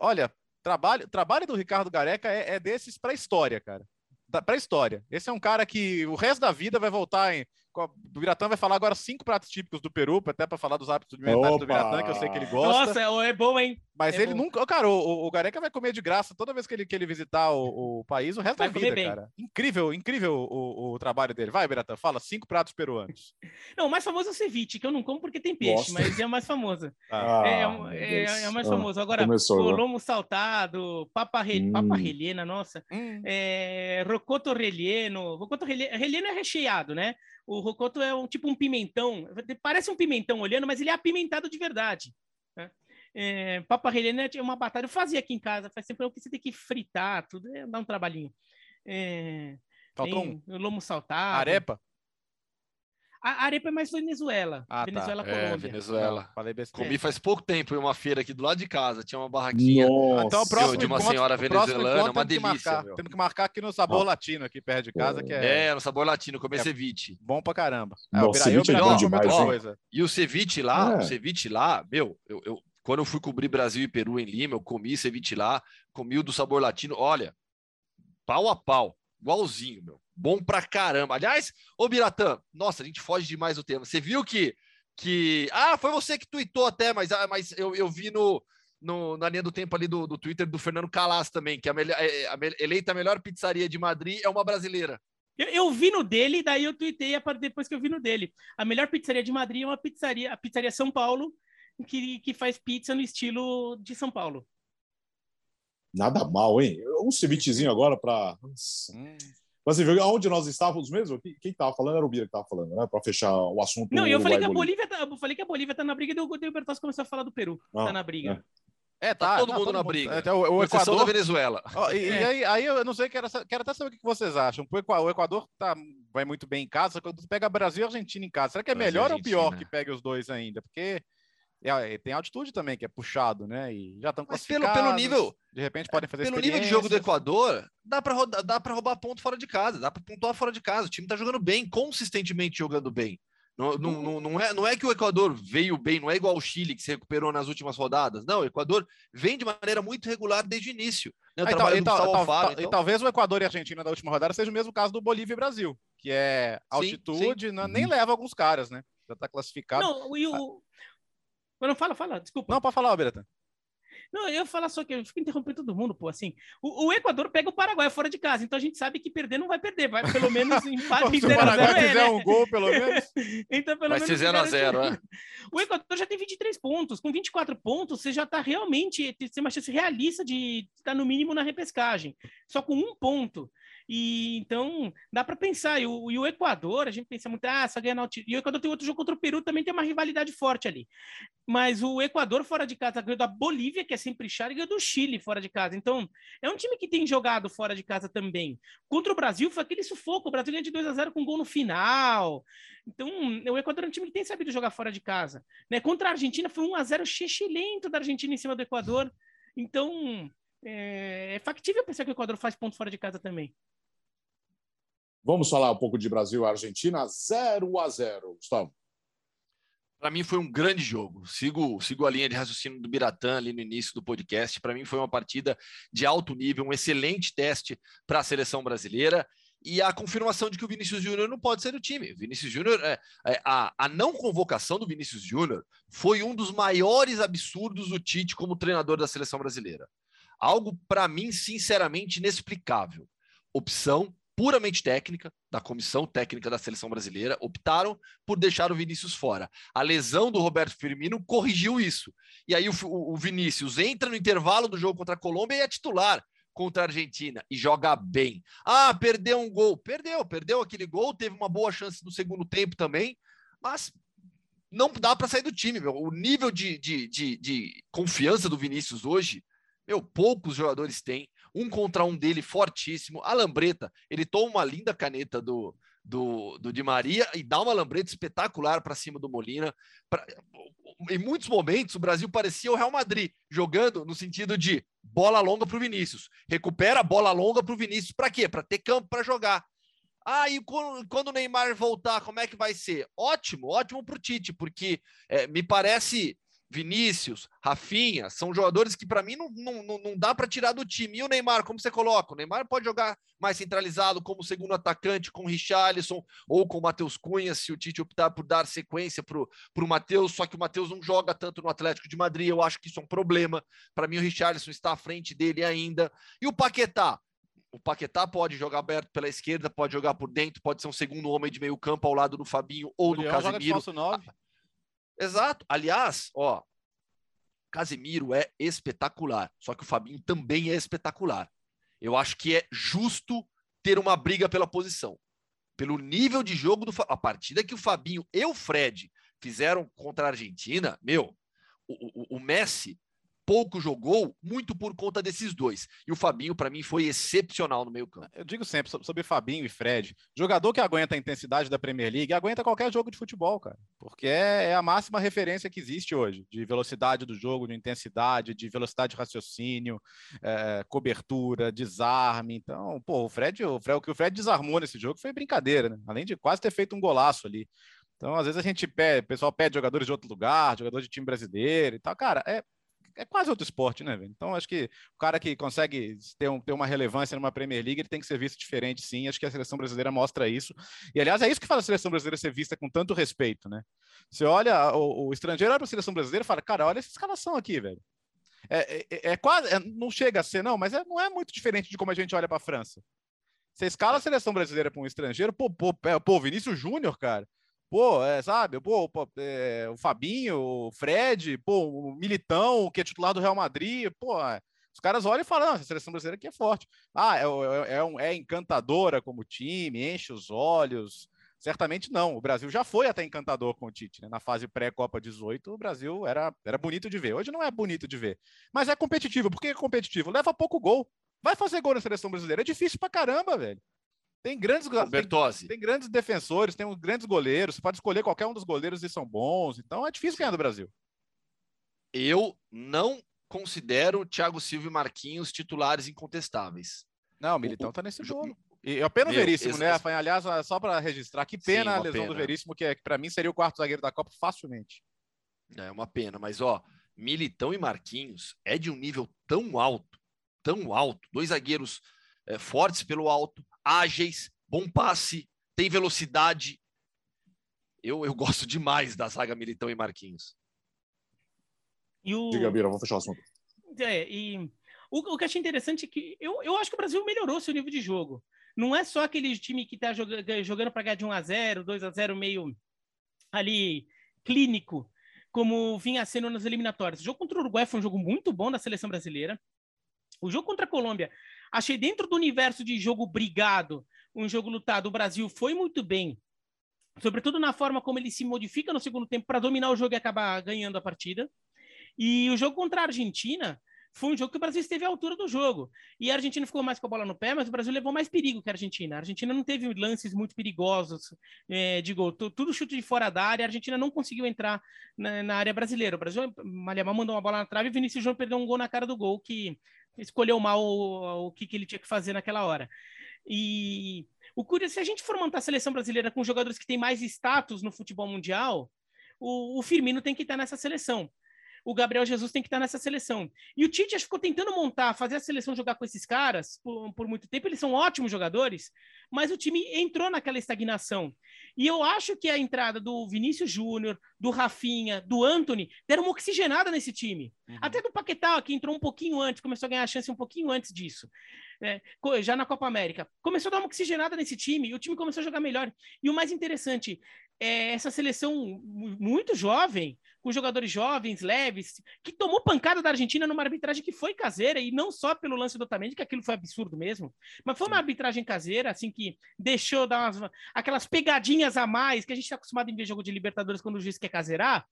olha, trabalho, trabalho do Ricardo Gareca é, é desses para a história, cara. Para a história. Esse é um cara que o resto da vida vai voltar em, o Biratã vai falar agora cinco pratos típicos do Peru, até para falar dos hábitos alimentares do Biratã, que eu sei que ele gosta. Nossa, é, é bom, hein? Mas é ele bom. nunca. Cara, o, o Gareca vai comer de graça toda vez que ele, que ele visitar o, o país, o resto vai da vida, bem. cara. Incrível, incrível o, o trabalho dele. Vai, Biratã, fala cinco pratos peruanos. Não, o mais famoso é o ceviche, que eu não como porque tem peixe, Nossa. mas é o mais famoso. Ah, é, é, é, é, o mais famoso. Agora, Começou, o lomo saltado, papa, re, hum. papa relena, nossa. Hum. É, rocoto relleno é recheado, né? O rocoto é um tipo um pimentão, parece um pimentão olhando, mas ele é apimentado de verdade. Né? É, Papa relena é uma batata, eu fazia aqui em casa, faz tempo que você tem que fritar, tudo, é, dá um trabalhinho. É, Faltou um. Lomo saltado. Arepa? A arepa é mais Venezuela. Ah, Venezuela, tá. Colômbia. É, Venezuela. Não, falei besteira. Comi faz pouco tempo em uma feira aqui do lado de casa. Tinha uma barraquinha. Nossa. Então, o próximo de uma encontro- senhora venezuelana, uma temos que delícia, marcar. Temos que marcar aqui no Sabor Ah. Latino, aqui perto de casa, que é, É, no sabor latino, comer É. ceviche. bom pra caramba. Nossa, o Bira- eu, ceviche é Bira, bom demais, outra hein? coisa. E o ceviche lá, É. o ceviche lá, meu, eu, eu- quando eu fui cobrir Brasil e Peru em Lima, eu comi ceviche lá, comi o do sabor latino, olha, pau a pau, igualzinho, meu. Bom pra caramba. Aliás, ô Biratã, nossa, a gente foge demais do tema. Você viu que que ah, foi você que tweetou até, mas ah, mas eu, eu vi no, no- na linha do tempo ali do, do Twitter do Fernando Calas também, que a, melhor, é, a me- eleita a melhor pizzaria de Madrid é uma brasileira. Eu, eu vi no dele, daí eu tuitei a depois que eu vi no dele. A melhor pizzaria de Madrid é uma pizzaria, a pizzaria São Paulo, que, que faz pizza no estilo de São Paulo. Nada mal, hein? Um cevichezinho agora para. Hum. Mas você viu aonde nós estávamos mesmo? Quem estava falando era o Bira que estava falando, né? Para fechar o assunto. Não, e eu falei que a. Bolívia, tá, eu falei que a Bolívia tá na briga e o Bertozzi começou a falar do Peru. Ah, tá na briga. É, Tá tá. todo mundo na briga. Até o, o Com exceção da Equador. Venezuela. Ó, e, e É. aí, aí eu não sei, quero, quero até saber o que vocês acham. O Equa- o Equador tá, vai muito bem em casa, só que quando pega Brasil e Argentina em casa, será que é Brasil e melhor ou pior que pegue os dois ainda? Porque é, tem altitude também, que é puxado, né? E já estão Mas pelo, classificados. pelo nível, De repente podem fazer pelo nível de jogo do. Equador, dá para dá para roubar ponto fora de casa, dá para pontuar fora de casa. O time tá jogando bem, consistentemente jogando bem. Não, não, não, não é, não é que o Equador veio bem, não é igual o Chile que se recuperou nas últimas rodadas. Não, o Equador vem de maneira muito regular desde o início. Né? O Ah, e tal- trabalho e tal- tal- e então- talvez o Equador e a Argentina da última rodada seja o mesmo caso do Bolívia e Brasil, que é altitude, não- nem leva alguns caras, né? Já tá classificado. Não, Não, e o. Não, fala, fala, desculpa. não pode falar, ô, Beratan. Não, eu ia falar só que eu fico interrompendo todo mundo, pô, assim. O, o Equador pega o Paraguai fora de casa, então a gente sabe que perder não vai perder, vai pelo menos empate em Se o 0 a 0 Paraguai é, fizer né? um gol, pelo menos. Então, pelo Vai menos ser 0 a 0 garante- é. O Equador já tem 23 pontos. Com 24 pontos, você já está realmente tem uma chance realista de estar no mínimo na repescagem. Só com um ponto. E então dá para pensar. E o, e o Equador, a gente pensa muito, ah, só ganha na altitude. E o Equador tem outro jogo contra o Peru, também tem uma rivalidade forte ali. Mas o Equador fora de casa ganhou da Bolívia, que é sempre chata, e ganhou do Chile fora de casa. Então, é um time que tem jogado fora de casa também. Contra o Brasil foi aquele sufoco. O Brasil ganhou de 2 a 0 com gol no final. Então, o Equador é um time que tem sabido jogar fora de casa. Né? Contra a Argentina foi 1 a 0 lento da Argentina em cima do Equador. Então, é, é factível pensar que o Equador faz ponto fora de casa também. Vamos falar um pouco de Brasil e Argentina, 0 a 0 Gustavo. Para mim foi um grande jogo. Sigo, sigo a linha de raciocínio do Biratã ali no início do podcast. Para mim foi uma partida de alto nível, um excelente teste para a seleção brasileira e a confirmação de que o Vinícius Júnior não pode ser do time. Vinícius Júnior, é, é, a, a não convocação do Vinícius Júnior foi um dos maiores absurdos do Tite como treinador da seleção brasileira. Algo para mim sinceramente inexplicável. Opção puramente técnica da comissão técnica da seleção brasileira optaram por deixar o Vinícius fora. A lesão do Roberto Firmino corrigiu isso. E aí o, o Vinícius entra no intervalo do jogo contra a Colômbia e é titular contra a Argentina e joga bem. Ah, perdeu um gol. Perdeu, perdeu aquele gol, teve uma boa chance no segundo tempo também, mas não dá para sair do time. Meu. O nível de, de, de, de confiança do Vinícius hoje, meu, poucos jogadores têm um contra um dele fortíssimo. A lambreta, ele toma uma linda caneta do, do, do Di Maria e dá uma lambreta espetacular para cima do Molina. Pra, em muitos momentos, o Brasil parecia o Real Madrid, jogando no sentido de bola longa para o Vinícius. Recupera a bola longa para o Vinícius. Para quê? Para ter campo para jogar. Ah, e quando, quando, o Neymar voltar, como é que vai ser? Ótimo, ótimo para o Tite, porque é, me parece Vinícius, Rafinha, são jogadores que para mim não, não, não dá para tirar do time. E o Neymar, como você coloca? O Neymar pode jogar mais centralizado como segundo atacante com o Richarlison ou com o Matheus Cunha, se o Tite optar por dar sequência para o Matheus, só que o Matheus não joga tanto no Atlético de Madrid, eu acho que isso é um problema. Para mim, o Richarlison está à frente dele ainda. E o Paquetá? O Paquetá pode jogar aberto pela esquerda, pode jogar por dentro, pode ser um segundo homem de meio campo ao lado do Fabinho ou o do Leão Casemiro. Joga de falso 9. Exato. Aliás, ó, Casemiro é espetacular, só que o Fabinho também é espetacular. Eu acho que é justo ter uma briga pela posição. pelo nível de jogo do a partida que o Fabinho e o Fred fizeram contra a Argentina, meu, o, o, o Messi pouco jogou, muito por conta desses dois. E o Fabinho, para mim, foi excepcional no meio campo. Eu digo sempre sobre Fabinho e Fred. Jogador que aguenta a intensidade da Premier League, aguenta qualquer jogo de futebol, cara. Porque é, é a máxima referência que existe hoje, de velocidade do jogo, de intensidade, de velocidade de raciocínio, é, cobertura, desarme. Então, pô, o Fred, o Fred, o que o Fred desarmou nesse jogo foi brincadeira, né? Além de quase ter feito um golaço ali. Então, às vezes a gente pede, o pessoal pede jogadores de outro lugar, jogadores de time brasileiro e tal. Cara, é, é quase outro esporte, né, velho? Então, acho que o cara que consegue ter, um, ter uma relevância numa Premier League, ele tem que ser visto diferente, sim. Acho que a seleção brasileira mostra isso. E, aliás, é isso que faz a seleção brasileira ser vista com tanto respeito, né? Você olha, o, o estrangeiro olha para a seleção brasileira e fala, cara, olha essa escalação aqui, velho. É, é, é, é quase, é, não chega a ser, não, mas é, não é muito diferente de como a gente olha para a França. Você escala a seleção brasileira para um estrangeiro, pô, pô, pô Vinícius Júnior, cara, Pô, é, sabe? Pô, é, o Fabinho, o Fred, pô, o Militão, que é titular do Real Madrid, pô, é, os caras olham e falam, a seleção brasileira aqui é forte. Ah, é, é, é, é encantadora como time, enche os olhos. Certamente não. O Brasil já foi até encantador com o Tite. Né? Na fase pré-Copa 18, o Brasil era, era bonito de ver. Hoje não é bonito de ver. Mas é competitivo. Por que é competitivo? Leva pouco gol. Vai fazer gol na seleção brasileira. É difícil pra caramba, velho. Tem grandes, tem, tem, grandes defensores, tem grandes goleiros. Você pode escolher qualquer um dos goleiros e são bons. Então é difícil ganhar do Brasil. Eu não considero Thiago Silva e Marquinhos titulares incontestáveis. Não, o Militão o, tá nesse jogo. E apenas o Veríssimo, né? Aliás, só para registrar, que pena Sim, a lesão pena. do Veríssimo, que, é, que para mim seria o quarto zagueiro da Copa facilmente. É uma pena, mas ó, Militão e Marquinhos é de um nível tão alto, tão alto, dois zagueiros é, fortes pelo alto, ágeis, bom passe, tem velocidade. Eu, eu gosto demais da zaga Militão e Marquinhos. E o... Diga, Bira, vamos fechar o assunto. É, e o, o que eu achei interessante é que eu, eu acho que o Brasil melhorou seu nível de jogo. Não é só aquele time que está jogando, jogando para ganhar de 1 a 0 2 a 0 meio ali clínico, como vinha sendo nas eliminatórias. O jogo contra o Uruguai foi um jogo muito bom da seleção brasileira. O jogo contra a Colômbia Achei dentro do universo de jogo brigado, um jogo lutado, o Brasil foi muito bem, sobretudo na forma como ele se modifica no segundo tempo para dominar o jogo e acabar ganhando a partida. E o jogo contra a Argentina foi um jogo que o Brasil esteve à altura do jogo. E a Argentina ficou mais com a bola no pé, mas o Brasil levou mais perigo que a Argentina. A Argentina não teve lances muito perigosos é, de gol. Tudo chute de fora da área. A Argentina não conseguiu entrar na, na área brasileira. O Brasil, Malhamar mandou uma bola na trave e o Vinícius Júnior perdeu um gol na cara do gol que escolheu mal o, o que, que ele tinha que fazer naquela hora. E o curioso, se a gente for montar a seleção brasileira com jogadores que têm mais status no futebol mundial, o, o Firmino tem que estar nessa seleção o Gabriel Jesus tem que estar nessa seleção. E o Tite ficou tentando montar, fazer a seleção jogar com esses caras por, por muito tempo. Eles são ótimos jogadores, mas o time entrou naquela estagnação. E eu acho que a entrada do Vinícius Júnior, do Rafinha, do Anthony, deram uma oxigenada nesse time. Uhum. Até do Paquetá, que entrou um pouquinho antes, começou a ganhar a chance um pouquinho antes disso. É, já na Copa América. Começou a dar uma oxigenada nesse time, e o time começou a jogar melhor. E o mais interessante, é essa seleção muito jovem, com jogadores jovens, leves, que tomou pancada da Argentina numa arbitragem que foi caseira, e não só pelo lance do Otamendi, que aquilo foi absurdo mesmo, mas foi uma arbitragem caseira, assim, que deixou dar umas, aquelas pegadinhas a mais, que a gente está acostumado em ver jogo de Libertadores quando o juiz quer caseirar,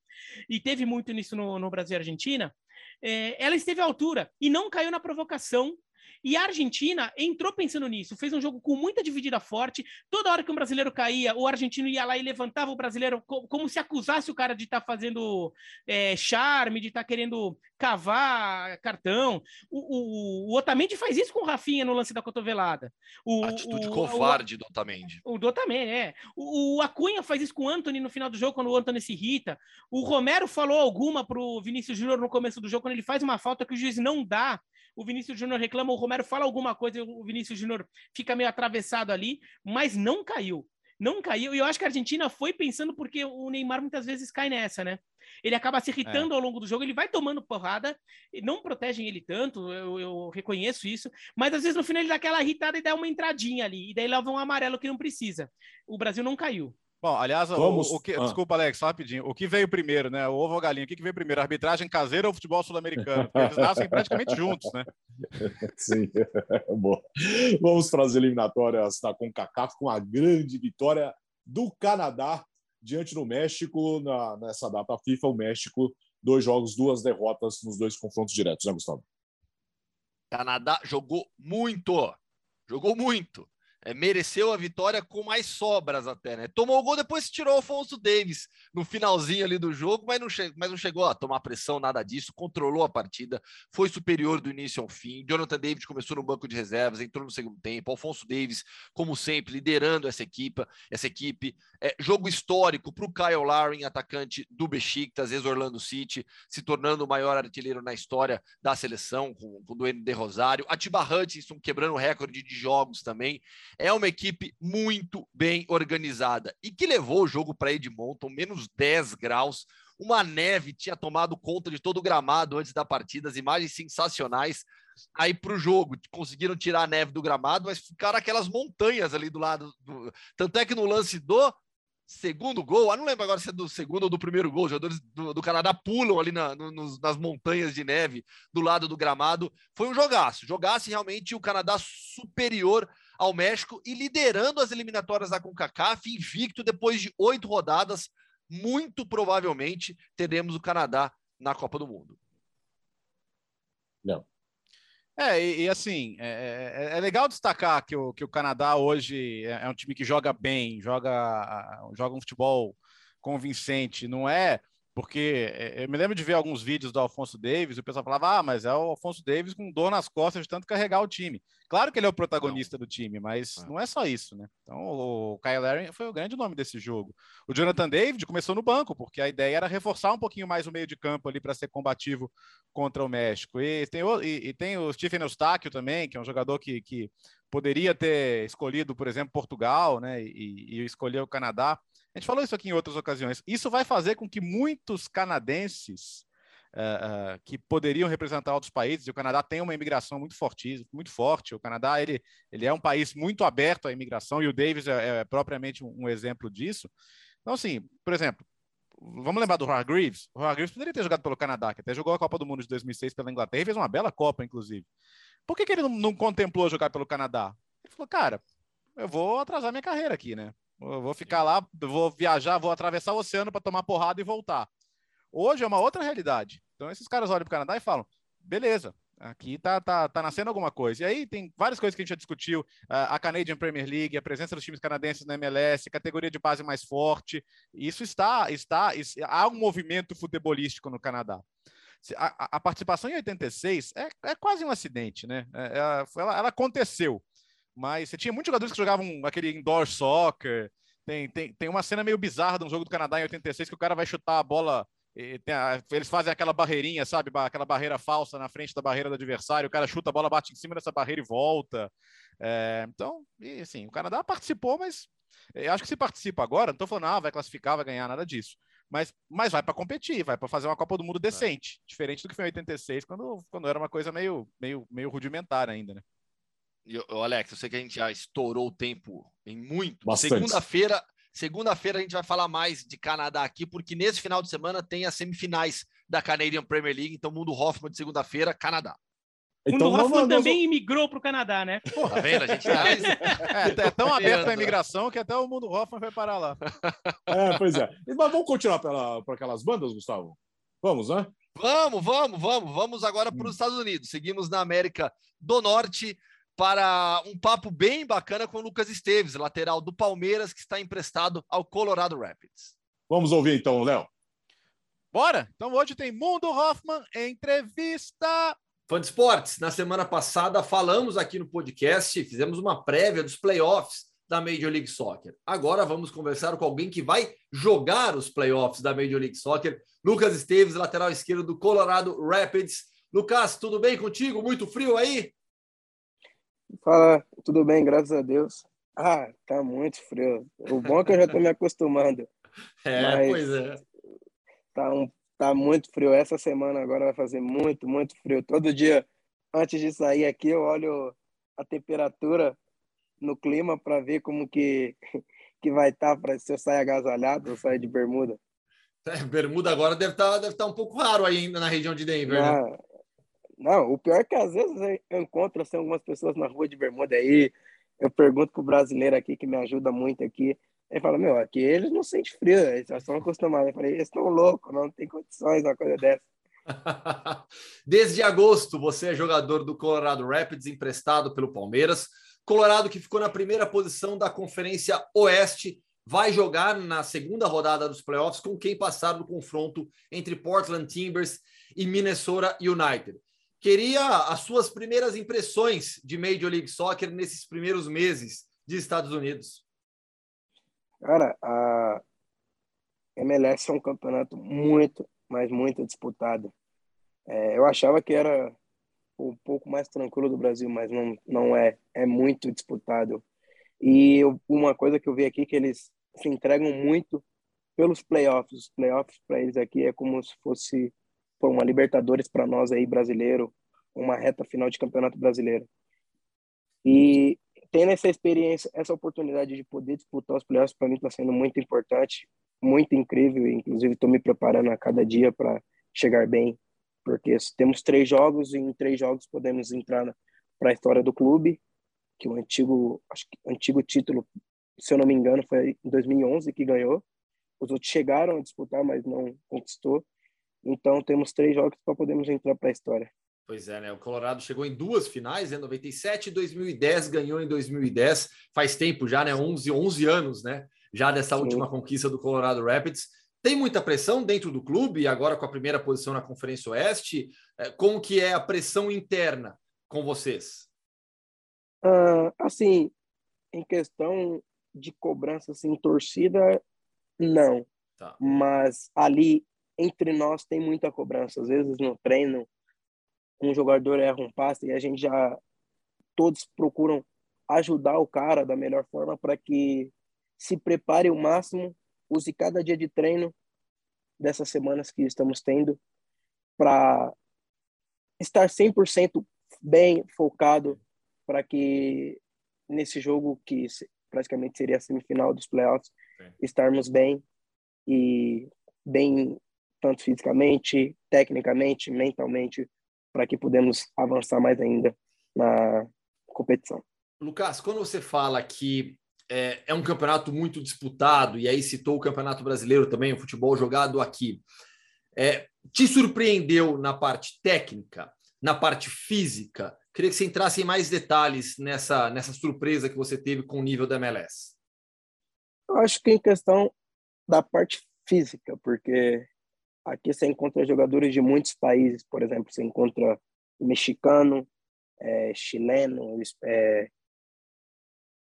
e teve muito nisso no, no Brasil e Argentina, é, ela esteve à altura e não caiu na provocação e a Argentina entrou pensando nisso, fez um jogo com muita dividida forte. Toda hora que um brasileiro caía, o argentino ia lá e levantava o brasileiro como se acusasse o cara de estar tá fazendo é, charme, de estar tá querendo cavar cartão. O, o, o, Otamendi faz isso com o Rafinha no lance da cotovelada. O, Atitude o, covarde do Otamendi. O do Otamendi, é. O, o Acunha faz isso com o Anthony no final do jogo, quando o Anthony se irrita. O Romero falou alguma pro Vinícius Júnior no começo do jogo, quando ele faz uma falta que o juiz não dá o Vinícius Júnior reclama, o Romero fala alguma coisa, o Vinícius Júnior fica meio atravessado ali, mas não caiu. Não caiu. E eu acho que a Argentina foi pensando porque o Neymar muitas vezes cai nessa, né? Ele acaba se irritando é. ao longo do jogo, ele vai tomando porrada, não protegem ele tanto, eu, eu, reconheço isso, mas às vezes no final ele dá aquela irritada e dá uma entradinha ali, e daí leva um amarelo que não precisa. O Brasil não caiu. Bom, aliás, Vamos... o, o que, ah. desculpa, Alex, só rapidinho. O que veio primeiro, né? O ovo ou a galinha? O que, que veio primeiro? arbitragem caseira ou futebol sul-americano? Eles nascem praticamente juntos, né? Sim, bom. Vamos para as eliminatórias da CONCACAF com a grande vitória do Canadá diante do México na, nessa data FIFA. O México, dois jogos, duas derrotas nos dois confrontos diretos, né, Gustavo? Canadá jogou muito, jogou muito mereceu a vitória com mais sobras até, né? Tomou o gol, depois tirou o Alfonso Davis no finalzinho ali do jogo, mas não, mas não chegou a tomar pressão, nada disso, controlou a partida, foi superior do início ao fim. Jonathan David começou no banco de reservas, entrou no segundo tempo. Alfonso Davis, como sempre, liderando essa equipe, essa equipe. É, jogo histórico para o Kyle Larin, atacante do Besiktas, ex-Orlando City, se tornando o maior artilheiro na história da seleção, com, com o Duane de Rosário. Atiba Hutchinson quebrando o recorde de jogos também. É uma equipe muito bem organizada e que levou o jogo para Edmonton, menos 10 graus. Uma neve tinha tomado conta de todo o gramado antes da partida, as imagens sensacionais aí para o jogo. Conseguiram tirar a neve do gramado, mas ficaram aquelas montanhas ali do lado. Do... Tanto é que no lance do segundo gol, ah, não lembro agora se é do segundo ou do primeiro gol, os jogadores do, do Canadá pulam ali na, no, nas montanhas de neve do lado do gramado. Foi um jogaço, jogasse realmente o Canadá superior ao México e liderando as eliminatórias da CONCACAF, invicto depois de oito rodadas. Muito provavelmente teremos o Canadá na Copa do Mundo. Não. É, e, e assim, é, é, é, legal destacar que o, que o Canadá hoje é, é um time que joga bem, joga, joga um futebol convincente, não é porque é, eu me lembro de ver alguns vídeos do Alfonso Davis, e o pessoal falava, ah, mas é o Alfonso Davis com dor nas costas de tanto carregar o time. Claro que ele é o protagonista não. do time, mas é. não é só isso, né? Então o Kyle Larry foi o grande nome desse jogo. O Jonathan David começou no banco, porque a ideia era reforçar um pouquinho mais o meio de campo ali para ser combativo contra o México. E tem o, e, e tem o Stephen Eustáquio também, que é um jogador que, que poderia ter escolhido, por exemplo, Portugal, né? E, e escolheu o Canadá. A gente falou isso aqui em outras ocasiões. Isso vai fazer com que muitos canadenses uh, uh, que poderiam representar outros países, e o Canadá tem uma imigração muito forte, muito forte. O Canadá ele, ele é um país muito aberto à imigração e o Davis é, é propriamente um, um, exemplo disso. Então, assim, por exemplo, vamos lembrar do Hargreaves. O Hargreaves poderia ter jogado pelo Canadá, que até jogou a Copa do Mundo de 2006 pela Inglaterra e fez uma bela Copa, inclusive. Por que, que ele não, não contemplou jogar pelo Canadá? Ele falou, cara, eu vou atrasar minha carreira aqui, né? Eu vou ficar lá, vou viajar, vou atravessar o oceano para tomar porrada e voltar. Hoje é uma outra realidade. Então esses caras olham para o Canadá e falam: beleza, aqui tá, tá, tá nascendo alguma coisa. E aí tem várias coisas que a gente já discutiu: a Canadian Premier League, a presença dos times canadenses na MLS, categoria de base mais forte. Isso está, está, isso, há um movimento futebolístico no Canadá. A, a participação em 86 é, é quase um acidente, né? É, é ela, ela aconteceu mas você tinha muitos jogadores que jogavam aquele indoor soccer. Tem, tem, tem uma cena meio bizarra de um jogo do Canadá em 86 que o cara vai chutar a bola. A, eles fazem aquela barreirinha, sabe? Aquela barreira falsa na frente da barreira do adversário. O cara chuta a bola, bate em cima dessa barreira e volta. É, então, e, assim, o Canadá participou, mas eu acho que se participa agora, não estou falando, ah, vai classificar, vai ganhar, nada disso. Mas, mas vai para competir, vai para fazer uma Copa do Mundo decente, é. diferente do que foi em 86, quando, quando era uma coisa meio, meio, meio rudimentar ainda, né? O Alex, eu sei que a gente já estourou o tempo em muito. Segunda-feira, segunda-feira a gente vai falar mais de Canadá aqui, porque nesse final de semana tem as semifinais da Canadian Premier League, então Mundo Hoffman de segunda-feira, Canadá. Então, o Hoffman também imigrou para o Canadá, né? Tá vendo? A gente tá... é, é tão aberto a imigração que até o Mundo Hoffman foi parar lá. É, pois é. Mas vamos continuar para aquelas bandas, Gustavo? Vamos, né? Vamos, vamos, vamos. Vamos agora para os hum. Estados Unidos. Seguimos na América do Norte para um papo bem bacana com o Lucas Esteves, lateral do Palmeiras, que está emprestado ao Colorado Rapids. Vamos ouvir então, Léo. Bora! Então hoje tem Mundo Hoffman entrevista. Fã de esportes, na semana passada falamos aqui no podcast, fizemos uma prévia dos playoffs da Major League Soccer. Agora vamos conversar com alguém que vai jogar os playoffs da Major League Soccer, Lucas Esteves, lateral esquerdo do Colorado Rapids. Lucas, tudo bem contigo? Muito frio aí? Fala, tudo bem, graças a Deus. Ah, tá muito frio. O bom é que eu já tô me acostumando. É, pois é. Tá, um, tá muito frio. Essa semana agora vai fazer muito, muito frio. Todo dia, antes de sair aqui, eu olho a temperatura no clima para ver como que, que vai estar tá para se eu sair agasalhado ou sair de bermuda. É, bermuda agora deve estar tá, deve tá um pouco raro aí na região de Denver, né? não, né? Não, o pior é que às vezes eu encontro assim, algumas pessoas na rua de bermuda aí, eu pergunto pro brasileiro aqui que me ajuda muito aqui, ele fala, meu, aqui eles não sentem frio, eles já estão acostumados. Eu falei, eles estão loucos, não tem condições uma coisa dessa. Desde agosto, você é jogador do Colorado Rapids, emprestado pelo Palmeiras. Colorado, que ficou na primeira posição da Conferência Oeste, vai jogar na segunda rodada dos playoffs com quem passar no confronto entre Portland Timbers e Minnesota United. Queria as suas primeiras impressões de Major League Soccer nesses primeiros meses de Estados Unidos. Cara, a MLS é um campeonato muito, mas muito disputado. É, eu achava que era um pouco mais tranquilo do Brasil, mas não, não é. É muito disputado. E eu, uma coisa que eu vi aqui que eles se entregam muito pelos playoffs. Os playoffs para eles aqui é como se fosse uma Libertadores para nós aí brasileiro, uma reta final de Campeonato Brasileiro. E tendo essa experiência, essa oportunidade de poder disputar os playoffs para mim está sendo muito importante, muito incrível. Inclusive estou me preparando a cada dia para chegar bem porque temos três jogos e em três jogos podemos entrar para a história do clube, que o antigo, acho que antigo título, se eu não me engano, foi em 2011 que ganhou. Os outros chegaram a disputar, mas não conquistou. Então temos três jogos para podermos entrar para a história. Pois é, né? O Colorado chegou em duas finais, em né? 97 e 2010, ganhou em 2010. Faz tempo já, né? 11, 11 anos, né? Já dessa Sim. última conquista do Colorado Rapids. Tem muita pressão dentro do clube, agora com a primeira posição na Conferência Oeste. É, como que é a pressão interna com vocês? Uh, assim, em questão de cobrança, assim, torcida, não. Tá. Mas ali, entre nós, tem muita cobrança. Às vezes, no treino, um jogador erra um passe e a gente já... Todos procuram ajudar o cara da melhor forma para que se prepare o máximo use cada dia de treino dessas semanas que estamos tendo para estar 100% bem focado para que nesse jogo que praticamente seria a semifinal dos playoffs estarmos bem e bem tanto fisicamente, tecnicamente, mentalmente para que podemos avançar mais ainda na competição. Lucas, quando você fala que é, é, um campeonato muito disputado, e aí citou o Campeonato Brasileiro também, o futebol jogado aqui. É, te surpreendeu na parte técnica, na parte física? Queria que você entrasse em mais detalhes nessa, nessa surpresa que você teve com o nível da MLS. Eu acho que em questão da parte física, porque aqui você encontra jogadores de muitos países, por exemplo, você encontra mexicano, é, chileno, é,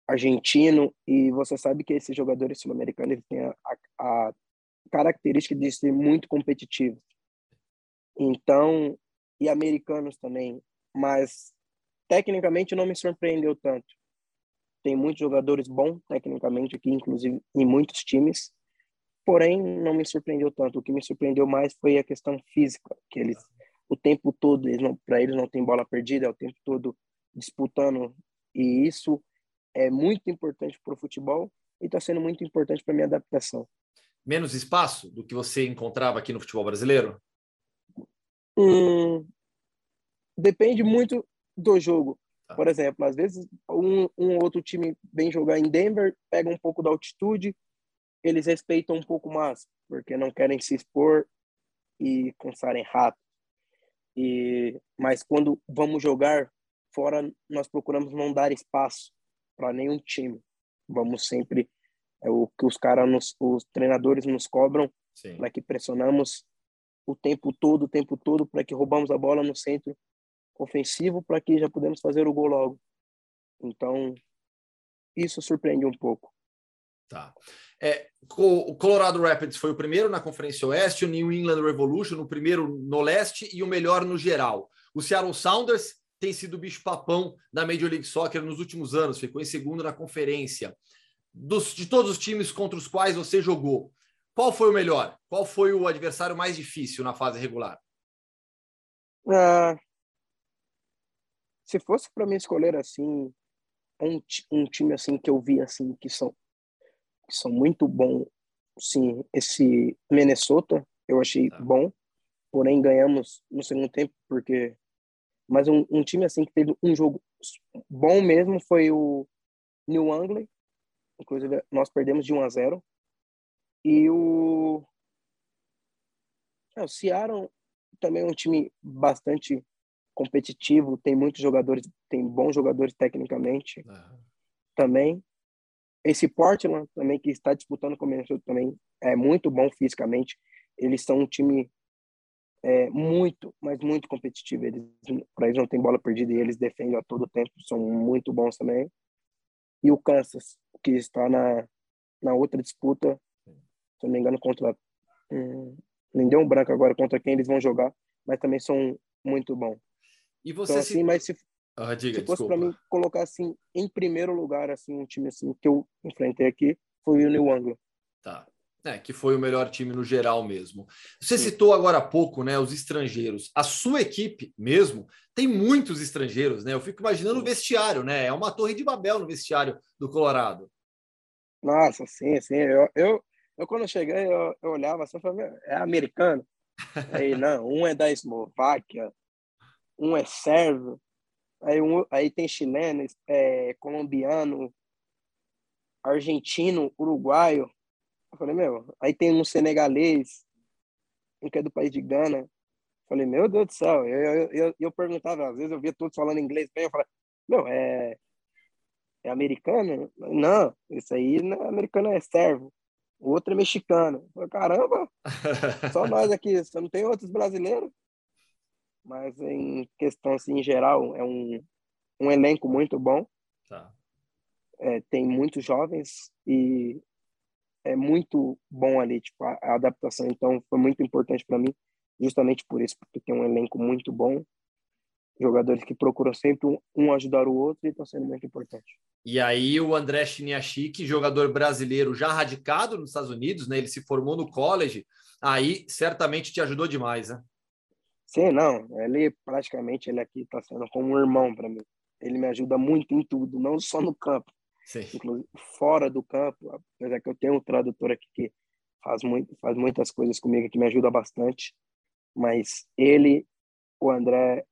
argentino, e você sabe que esses jogadores sul-americanos têm a, a, característica de ser muito competitivos. Então, e americanos também, mas tecnicamente não me surpreendeu tanto. Tem muitos jogadores bons tecnicamente aqui, inclusive em muitos times, porém não me surpreendeu tanto. O que me surpreendeu mais foi a questão física, que eles o tempo todo, para eles não tem bola perdida, é o tempo todo disputando e isso é muito importante para o futebol e está sendo muito importante para minha adaptação. Menos espaço do que você encontrava aqui no futebol brasileiro? Hum, depende muito do jogo. Tá. Por exemplo, às vezes um, um outro time vem jogar em Denver, pega um pouco da altitude, eles respeitam um pouco mais, porque não querem se expor e cansarem rápido. E, mas quando vamos jogar fora, nós procuramos não dar espaço para nenhum time. Vamos sempre é o que os caras, os treinadores nos cobram, para que pressionamos o tempo todo, o tempo todo, para que roubamos a bola no centro ofensivo, para que já podemos fazer o gol logo. Então, isso surpreende um pouco. Tá. É, o Colorado Rapids foi o primeiro na Conferência Oeste, o New England Revolution o primeiro no leste e o melhor no geral. O Seattle Sounders tem sido o bicho-papão da Major League Soccer nos últimos anos, ficou em segundo na conferência. Dos, de todos os times contra os quais você jogou, qual foi o melhor? Qual foi o adversário mais difícil na fase regular? Ah, se fosse para mim escolher assim um, um time assim que eu vi assim que são que são muito bons. Sim, esse Minnesota eu achei tá. bom, porém ganhamos no segundo tempo porque mas um, um, time assim que teve um jogo bom mesmo foi o New England, inclusive nós perdemos de 1 a 0. E o é, o Seattle também é um time bastante competitivo, tem muitos jogadores, tem bons jogadores tecnicamente uhum. também. Esse Portland também que está disputando com o Minnesota também é muito bom fisicamente. Eles são um time é, muito, mas muito competitivo. Eles, para eles não tem bola perdida e eles defendem a todo tempo, são muito bons também. E o Kansas, que está na, na outra disputa, se não me engano, contra. Hum, nem deu um branco agora contra quem eles vão jogar, mas também são muito bons. E você então, assim, se... mas se, ah, diga, se fosse para mim colocar assim em primeiro lugar assim um time assim que eu enfrentei aqui foi o New England. Tá. É, que foi o melhor time no geral mesmo. Você Sim. citou agora há pouco, né, os estrangeiros. A sua equipe mesmo tem muitos estrangeiros, né? Eu fico imaginando o vestiário, né? É uma torre de Babel no vestiário do Colorado. Nossa, sim, sim. Eu, eu, eu quando cheguei, eu, eu olhava assim, eu falei, é americano? Aí, não, um é da Eslováquia, um é sérvio, aí, um, aí tem chileno, é, colombiano, argentino, uruguaio. Eu falei, meu, aí tem um senegalês, um que é do país de Gana. Eu falei, meu Deus do céu. Eu, eu, eu, eu perguntava, às vezes eu via todos falando inglês bem, eu falei, meu, é, é americano? Não, isso aí não é americano, é servo. O outro é mexicano. Eu falei, caramba, só nós aqui, você não tem outros brasileiros? Mas em questão, assim, em geral, é um, um elenco muito bom. Tá. É, tem muitos jovens e é muito bom ali, tipo, a, a adaptação. Então, foi muito importante para mim, justamente por isso, porque tem um elenco muito bom, jogadores que procuram sempre um, um ajudar o outro e estão sendo muito importantes. E aí o André Chiniachik, jogador brasileiro já radicado nos Estados Unidos, né? Ele se formou no college, aí certamente te ajudou demais, né? Sim, não, ele praticamente ele aqui está sendo como um irmão para mim. Ele me ajuda muito em tudo, não só no campo, Sim. inclusive fora do campo, apesar que eu tenho um tradutor aqui que faz, muito, faz muitas coisas comigo que me ajuda bastante, mas ele, o André,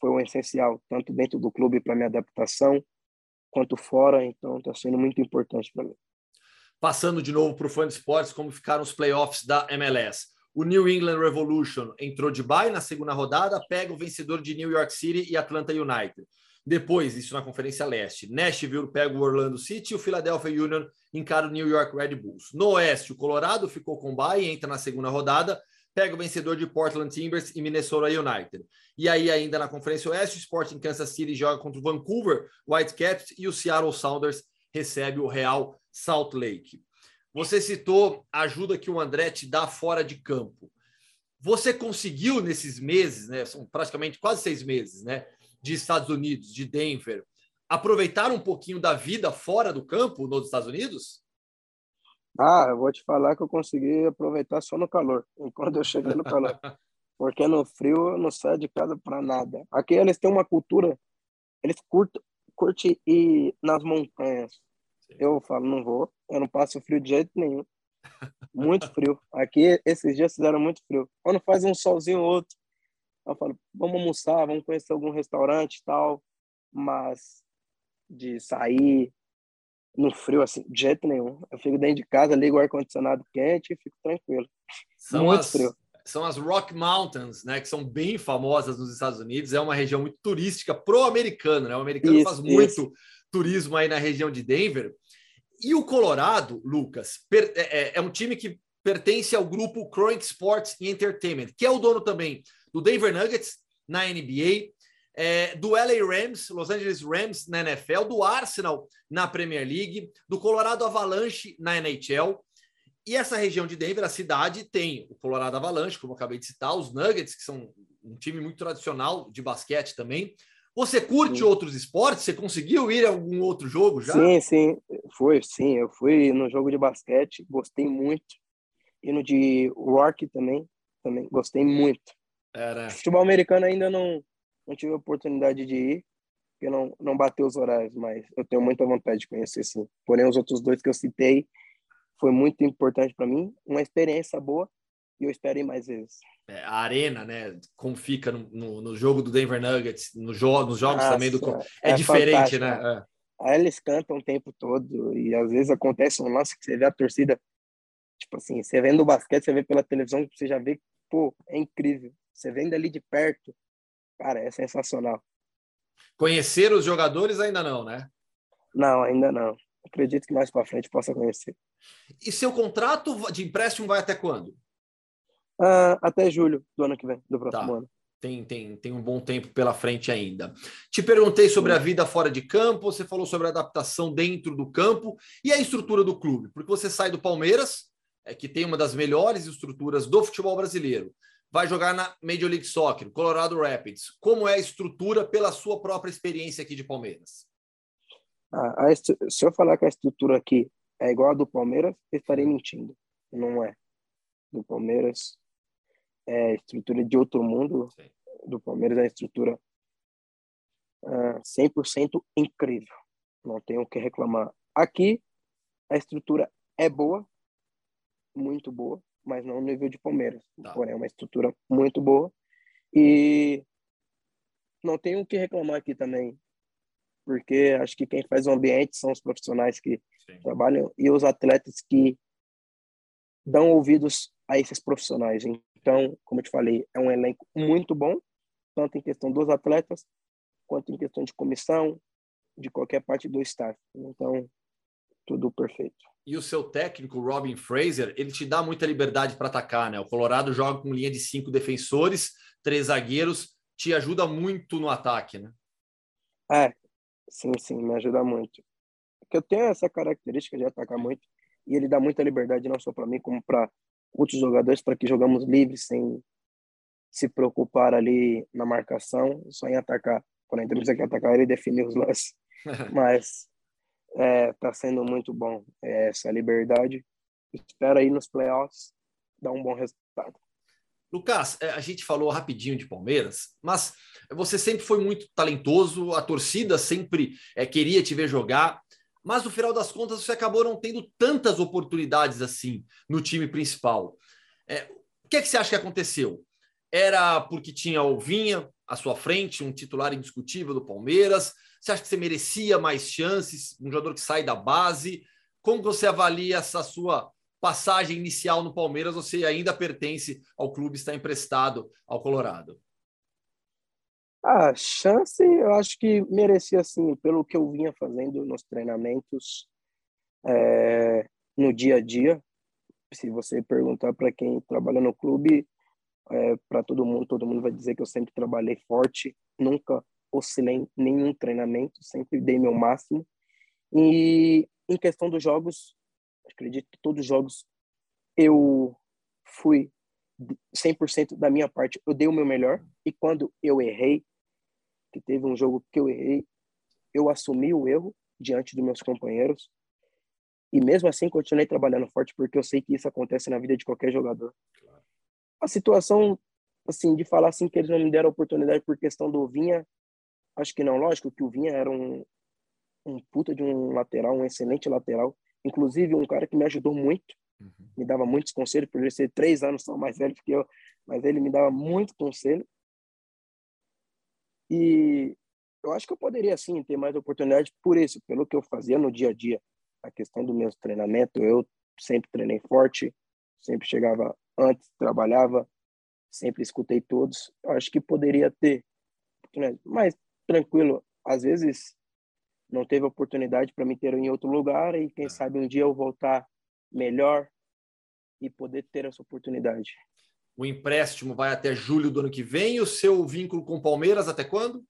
foi um essencial, tanto dentro do clube para minha adaptação, quanto fora, então está sendo muito importante para mim. Passando de novo para o Fã de Esportes, como ficaram os playoffs da MLS. O New England Revolution entrou de bye na segunda rodada, pega o vencedor de New York City e Atlanta United. Depois, isso na Conferência Leste, Nashville pega o Orlando City e o Philadelphia Union encara o New York Red Bulls. No Oeste, o Colorado ficou com bye e entra na segunda rodada, pega o vencedor de Portland Timbers e Minnesota United. E aí, ainda na Conferência Oeste, o Sporting Kansas City joga contra o Vancouver Whitecaps e o Seattle Sounders recebe o Real Salt Lake. Você citou a ajuda que o André te dá fora de campo. Você conseguiu nesses meses, né? São praticamente quase seis meses, né? de Estados Unidos, de Denver, aproveitar um pouquinho da vida fora do campo nos Estados Unidos? Ah, eu vou te falar que eu consegui aproveitar só no calor, enquanto eu cheguei no calor. Porque no frio eu não saio de casa para nada. Aqui eles têm uma cultura, eles curtem, curtem ir nas montanhas. Eu falo, não vou, eu não passo frio de jeito nenhum. Muito frio. Aqui esses dias fizeram muito frio. Quando faz um solzinho ou outro, eu falo, vamos almoçar, vamos conhecer algum restaurante e tal, mas de sair no frio, assim, de jeito nenhum. Eu fico dentro de casa, ligo o ar-condicionado quente e fico tranquilo. São muito as, frio. São as Rock Mountains, né, que são bem famosas nos Estados Unidos. É uma região muito turística pro americano, né? O americano isso, faz muito isso. turismo aí na região de Denver. E o Colorado, Lucas, é, é, é um time que pertence ao grupo Chronic Sports Entertainment, que é o dono também do Denver Nuggets na NBA, é, do LA Rams, Los Angeles Rams na NFL, do Arsenal na Premier League, do Colorado Avalanche na NHL. E essa região de Denver, a cidade, tem o Colorado Avalanche, como eu acabei de citar, os Nuggets, que são um time muito tradicional de basquete também. Você curte sim. outros esportes? Você conseguiu ir a algum outro jogo já? Sim, sim, foi, sim. Eu fui no jogo de basquete, gostei muito. E no de rock também, também gostei muito. Era. Futebol americano ainda não, não tive a oportunidade de ir, porque não, não bateu os horários, mas eu tenho muita vontade de conhecer, sim. Porém, os outros dois que eu citei foi muito importante para mim, uma experiência boa e eu espero ir mais vezes. É, a arena, né? Como fica no, no, no jogo do Denver Nuggets, no jo nos jogos Nossa, também do. É, é diferente, né? É. Aí eles cantam o tempo todo e às vezes acontece um lance que você vê a torcida, tipo assim, você vendo o basquete, você vê pela televisão, você já vê, pô, é incrível. Você vendo ali de perto, cara, é sensacional. Conhecer os jogadores ainda não, né? Não, ainda não. Acredito que mais para frente possa conhecer. E seu contrato de empréstimo vai até quando? Uh, até julho do ano que vem, do próximo tá. ano. Tem, tem, tem um bom tempo pela frente ainda. Te perguntei sobre a vida fora de campo, você falou sobre a adaptação dentro do campo e a estrutura do clube, porque você sai do Palmeiras, é, que tem uma das melhores estruturas do futebol brasileiro, vai jogar na Major League Soccer, Colorado Rapids. Como é a estrutura pela sua própria experiência aqui de Palmeiras? Ah, se eu falar que a estrutura aqui é igual a do Palmeiras, eu estarei mentindo. Não é. Do Palmeiras é estrutura de outro mundo. Sim. Do Palmeiras é a estrutura uh, 100% incrível. Não tenho o que reclamar. Aqui, a estrutura é boa, muito boa, mas não no nível de Palmeiras. Tá. Porém, é uma estrutura muito boa. E não tenho o que reclamar aqui também, porque acho que quem faz o ambiente são os profissionais que Sim. trabalham e os atletas que dão ouvidos a esses profissionais. Então, como eu te falei, é um elenco muito bom, tanto em questão dos atletas, quanto em questão de comissão, de qualquer parte do staff. Então, tudo perfeito. E o seu técnico, Robin Fraser, ele te dá muita liberdade para atacar, né? O Colorado joga com linha de cinco defensores, três zagueiros, te ajuda muito no ataque, né? É, sim, sim, me ajuda muito. Porque eu tenho essa característica de atacar muito e ele dá muita liberdade não só para mim como para outros jogadores para que jogamos livres sem se preocupar ali na marcação, só em atacar. Quando a gente que atacar, ele define os lances. Mas é, tá sendo muito bom é, essa liberdade. Espero aí nos playoffs dar um bom resultado. Lucas, é, a gente falou rapidinho de Palmeiras, mas você sempre foi muito talentoso, a torcida sempre é, queria te ver jogar mas no final das contas você acabou não tendo tantas oportunidades assim no time principal. É, o que é que você acha que aconteceu? Era porque tinha o Vinha à sua frente, um titular indiscutível do Palmeiras? Você acha que você merecia mais chances? Um jogador que sai da base? Como você avalia essa sua passagem inicial no Palmeiras? Você ainda pertence ao clube, está emprestado ao Colorado? A chance, eu acho que merecia assim, pelo que eu vinha fazendo nos treinamentos, é, no dia a dia. Se você perguntar para quem trabalha no clube, é, para todo mundo, todo mundo vai dizer que eu sempre trabalhei forte, nunca oscilei nenhum treinamento, sempre dei meu máximo. E em questão dos jogos, acredito que todos os jogos eu fui 100% da minha parte, eu dei o meu melhor. E quando eu errei, que teve um jogo que eu errei, eu assumi o erro diante dos meus companheiros. E mesmo assim continuei trabalhando forte porque eu sei que isso acontece na vida de qualquer jogador. A situação assim de falar assim que eles não me deram oportunidade por questão do Vinha, acho que não, lógico que o Vinha era um um puta de um lateral, um excelente lateral, inclusive um cara que me ajudou muito, uhum. me dava muitos conselhos por ele ser três anos só mais velho que eu, mas ele me dava muito conselho e eu acho que eu poderia, sim, ter mais oportunidade por isso, pelo que eu fazia no dia a dia. A questão do meu treinamento, eu sempre treinei forte, sempre chegava antes, trabalhava, sempre escutei todos. Eu acho que poderia ter, mas tranquilo, às vezes não teve oportunidade para me ter em outro lugar e quem sabe um dia eu voltar melhor e poder ter essa oportunidade. O empréstimo vai até julho do ano que vem. E o seu vínculo com o Palmeiras até quando?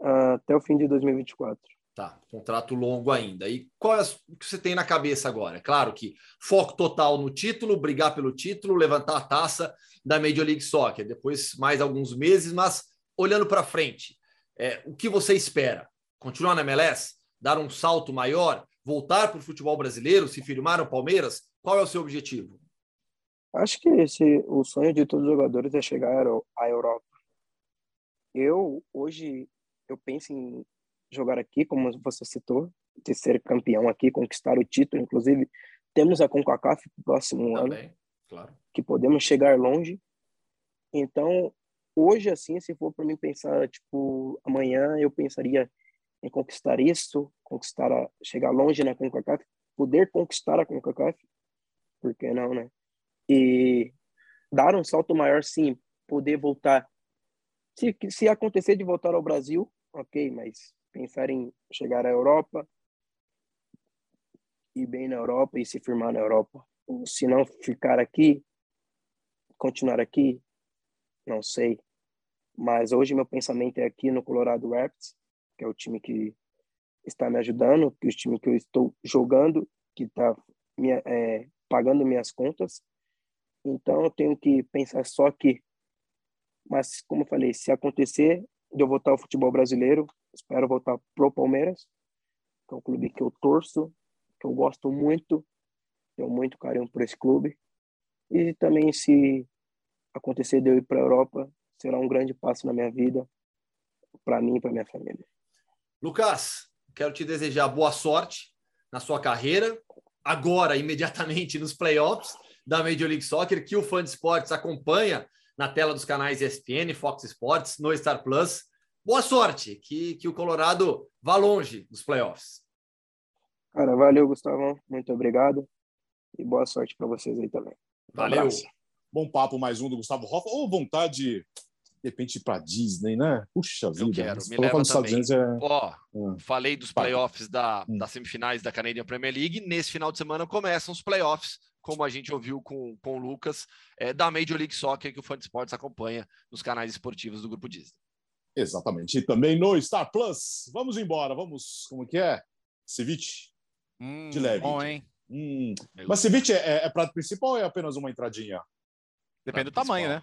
Uh, até o fim de 2024. Tá, contrato longo ainda. E qual é o que você tem na cabeça agora? Claro que foco total no título, brigar pelo título, levantar a taça da Major League Soccer. Depois mais alguns meses, mas olhando para frente, é, o que você espera? Continuar na MLS? Dar um salto maior? Voltar para o futebol brasileiro? Se firmar no Palmeiras? Qual é o seu objetivo? Acho que esse, o sonho de todos os jogadores é chegar à Europa. Eu, hoje, eu penso em jogar aqui, como você citou, de ser campeão aqui, conquistar o título. Inclusive, temos a CONCACAF no próximo Também, ano, claro. que podemos chegar longe. Então, hoje, assim, se for para mim pensar, tipo, amanhã eu pensaria em conquistar isso, conquistar a, chegar longe na CONCACAF, poder conquistar a CONCACAF, por que não, né? E dar um salto maior, sim, poder voltar. Se, se acontecer de voltar ao Brasil, ok, mas pensar em chegar à Europa, ir bem na Europa e se firmar na Europa. Ou se não ficar aqui, continuar aqui, não sei. Mas hoje meu pensamento é aqui no Colorado Rapids, que é o time que está me ajudando, que é o time que eu estou jogando, que está é, pagando minhas contas. Então eu tenho que pensar só aqui. Mas como eu falei, se acontecer de eu voltar ao futebol brasileiro, espero voltar pro Palmeiras, que é um clube que eu torço, que eu gosto muito, tenho muito carinho por esse clube. E também se acontecer de eu ir para a Europa, será um grande passo na minha vida, para mim e para minha família. Lucas, quero te desejar boa sorte na sua carreira, agora, imediatamente, nos playoffs da Major League Soccer, que o Fã de Esportes acompanha na tela dos canais ESPN, Fox Sports, no Star Plus. Boa sorte, que, que o Colorado vá longe nos playoffs. Cara, valeu, Gustavão. Muito obrigado. E boa sorte para vocês aí também. Valeu. Bom papo mais um do Gustavo Hoffa. Ou vontade, de repente, para Disney, né? Puxa vida. Eu quero, me leva também. É... Ó, é... falei dos playoffs da, hum. das semifinais da Canadian Premier League. Nesse final de semana começam os playoffs, como a gente ouviu com, com o Lucas, é, da Major League Soccer, que o Fã de Esportes acompanha nos canais esportivos do Grupo Disney. Exatamente. E também no Star Plus. Vamos embora. Vamos, como que é? Ceviche. Hum, de leve. Bom, hein? Hum. Mas ceviche é, é, é, prato principal ou é apenas uma entradinha? Depende prato do tamanho, né?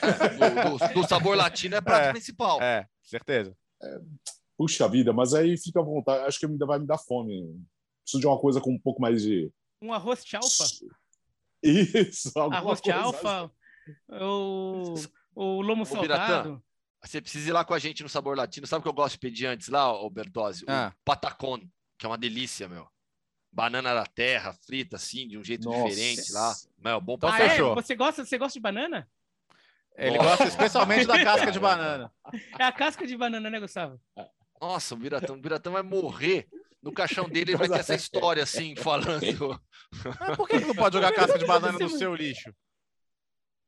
É, do, do, do, sabor latino é prato é, principal. É, certeza. É, puxa vida, mas aí fica à vontade. Acho que ainda vai me dar fome. Preciso de uma coisa com um pouco mais de. Um arroz de alfa. Isso, arroz de alfa. O, o lomo salgado. Você precisa ir lá com a gente no Sabor Latino. Sabe o que eu gosto de pedir antes lá, o Bertozzi? Ah. O patacon que é uma delícia, meu. Banana da terra, frita assim, de um jeito Nossa. diferente lá. Meu, bom então, ah, fechou. É? Você gosta, você gosta de banana? Ele gosta especialmente da casca de banana. É a casca de banana, né, Gustavo? Nossa, o Biratão, o Biratão vai morrer. No caixão dele ele vai ter essa história assim, falando. Ah, por que, não pode jogar casca de banana no seu lixo?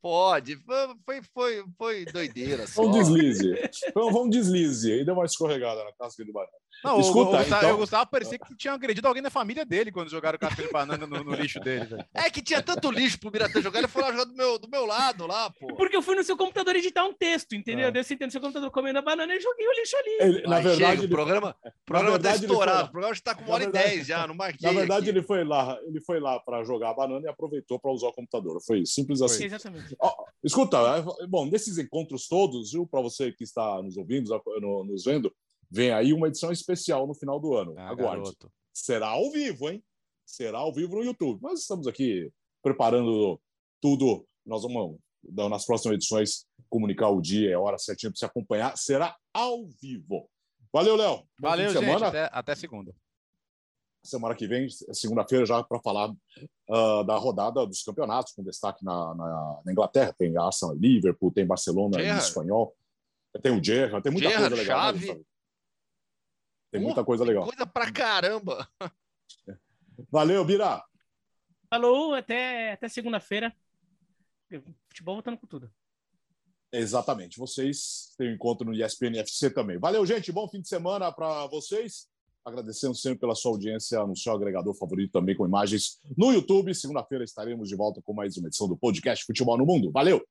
Pode, foi, foi, foi doideira. Só. Um deslize. Foi um, um deslize. Aí deu uma escorregada na casca de banana. Não, Escuta, o, Gustavo, então... o Gustavo parecia que tinha agredido alguém da família dele quando jogaram casca de banana no, no lixo dele. Véio. É que tinha tanto lixo pro Biratã jogar, ele foi lá jogar do meu, do meu lado lá, pô. Porque eu fui no seu computador editar um texto, entendeu? É. Daí eu sentei no seu computador comendo a banana e joguei o lixo ali. Ele, na verdade, ele... o programa, o programa tá estourado. Foi... O programa já tá com uma hora e dez já, não marquei. Na verdade, aqui. ele foi lá, ele foi lá para jogar a banana e aproveitou para usar o computador. Foi simples assim. Foi, exatamente. Ó, escuta, é, bom, nesses encontros todos, viu, para você que está nos ouvindo, nos vendo, Vem aí uma edição especial no final do ano. Ah, Aguarde. Garoto. Será ao vivo, hein? Será ao vivo no YouTube. Nós estamos aqui preparando tudo. Nós vamos, nas próximas edições, comunicar o dia a hora certinha para você acompanhar. Será ao vivo. Valeu, Léo. Valeu, gente. Semana. Até, até segunda. Semana que vem, segunda-feira, já para falar uh, da rodada dos campeonatos, com destaque na, na, na Inglaterra. Tem Arsenal Liverpool, tem Barcelona e Espanhol. Tem o Gerrard, tem muita Gerrard, coisa legal. Né, Chave. Tem muita coisa legal. Coisa pra caramba. Valeu, Bira. Falou, até, até segunda-feira. Futebol voltando com tudo. Exatamente. Vocês têm um encontro no ESPN FC também. Valeu, gente. Bom fim de semana para vocês. Agradecendo sempre pela sua audiência no seu agregador favorito também com imagens no YouTube. Segunda-feira estaremos de volta com mais uma edição do podcast Futebol no Mundo. Valeu!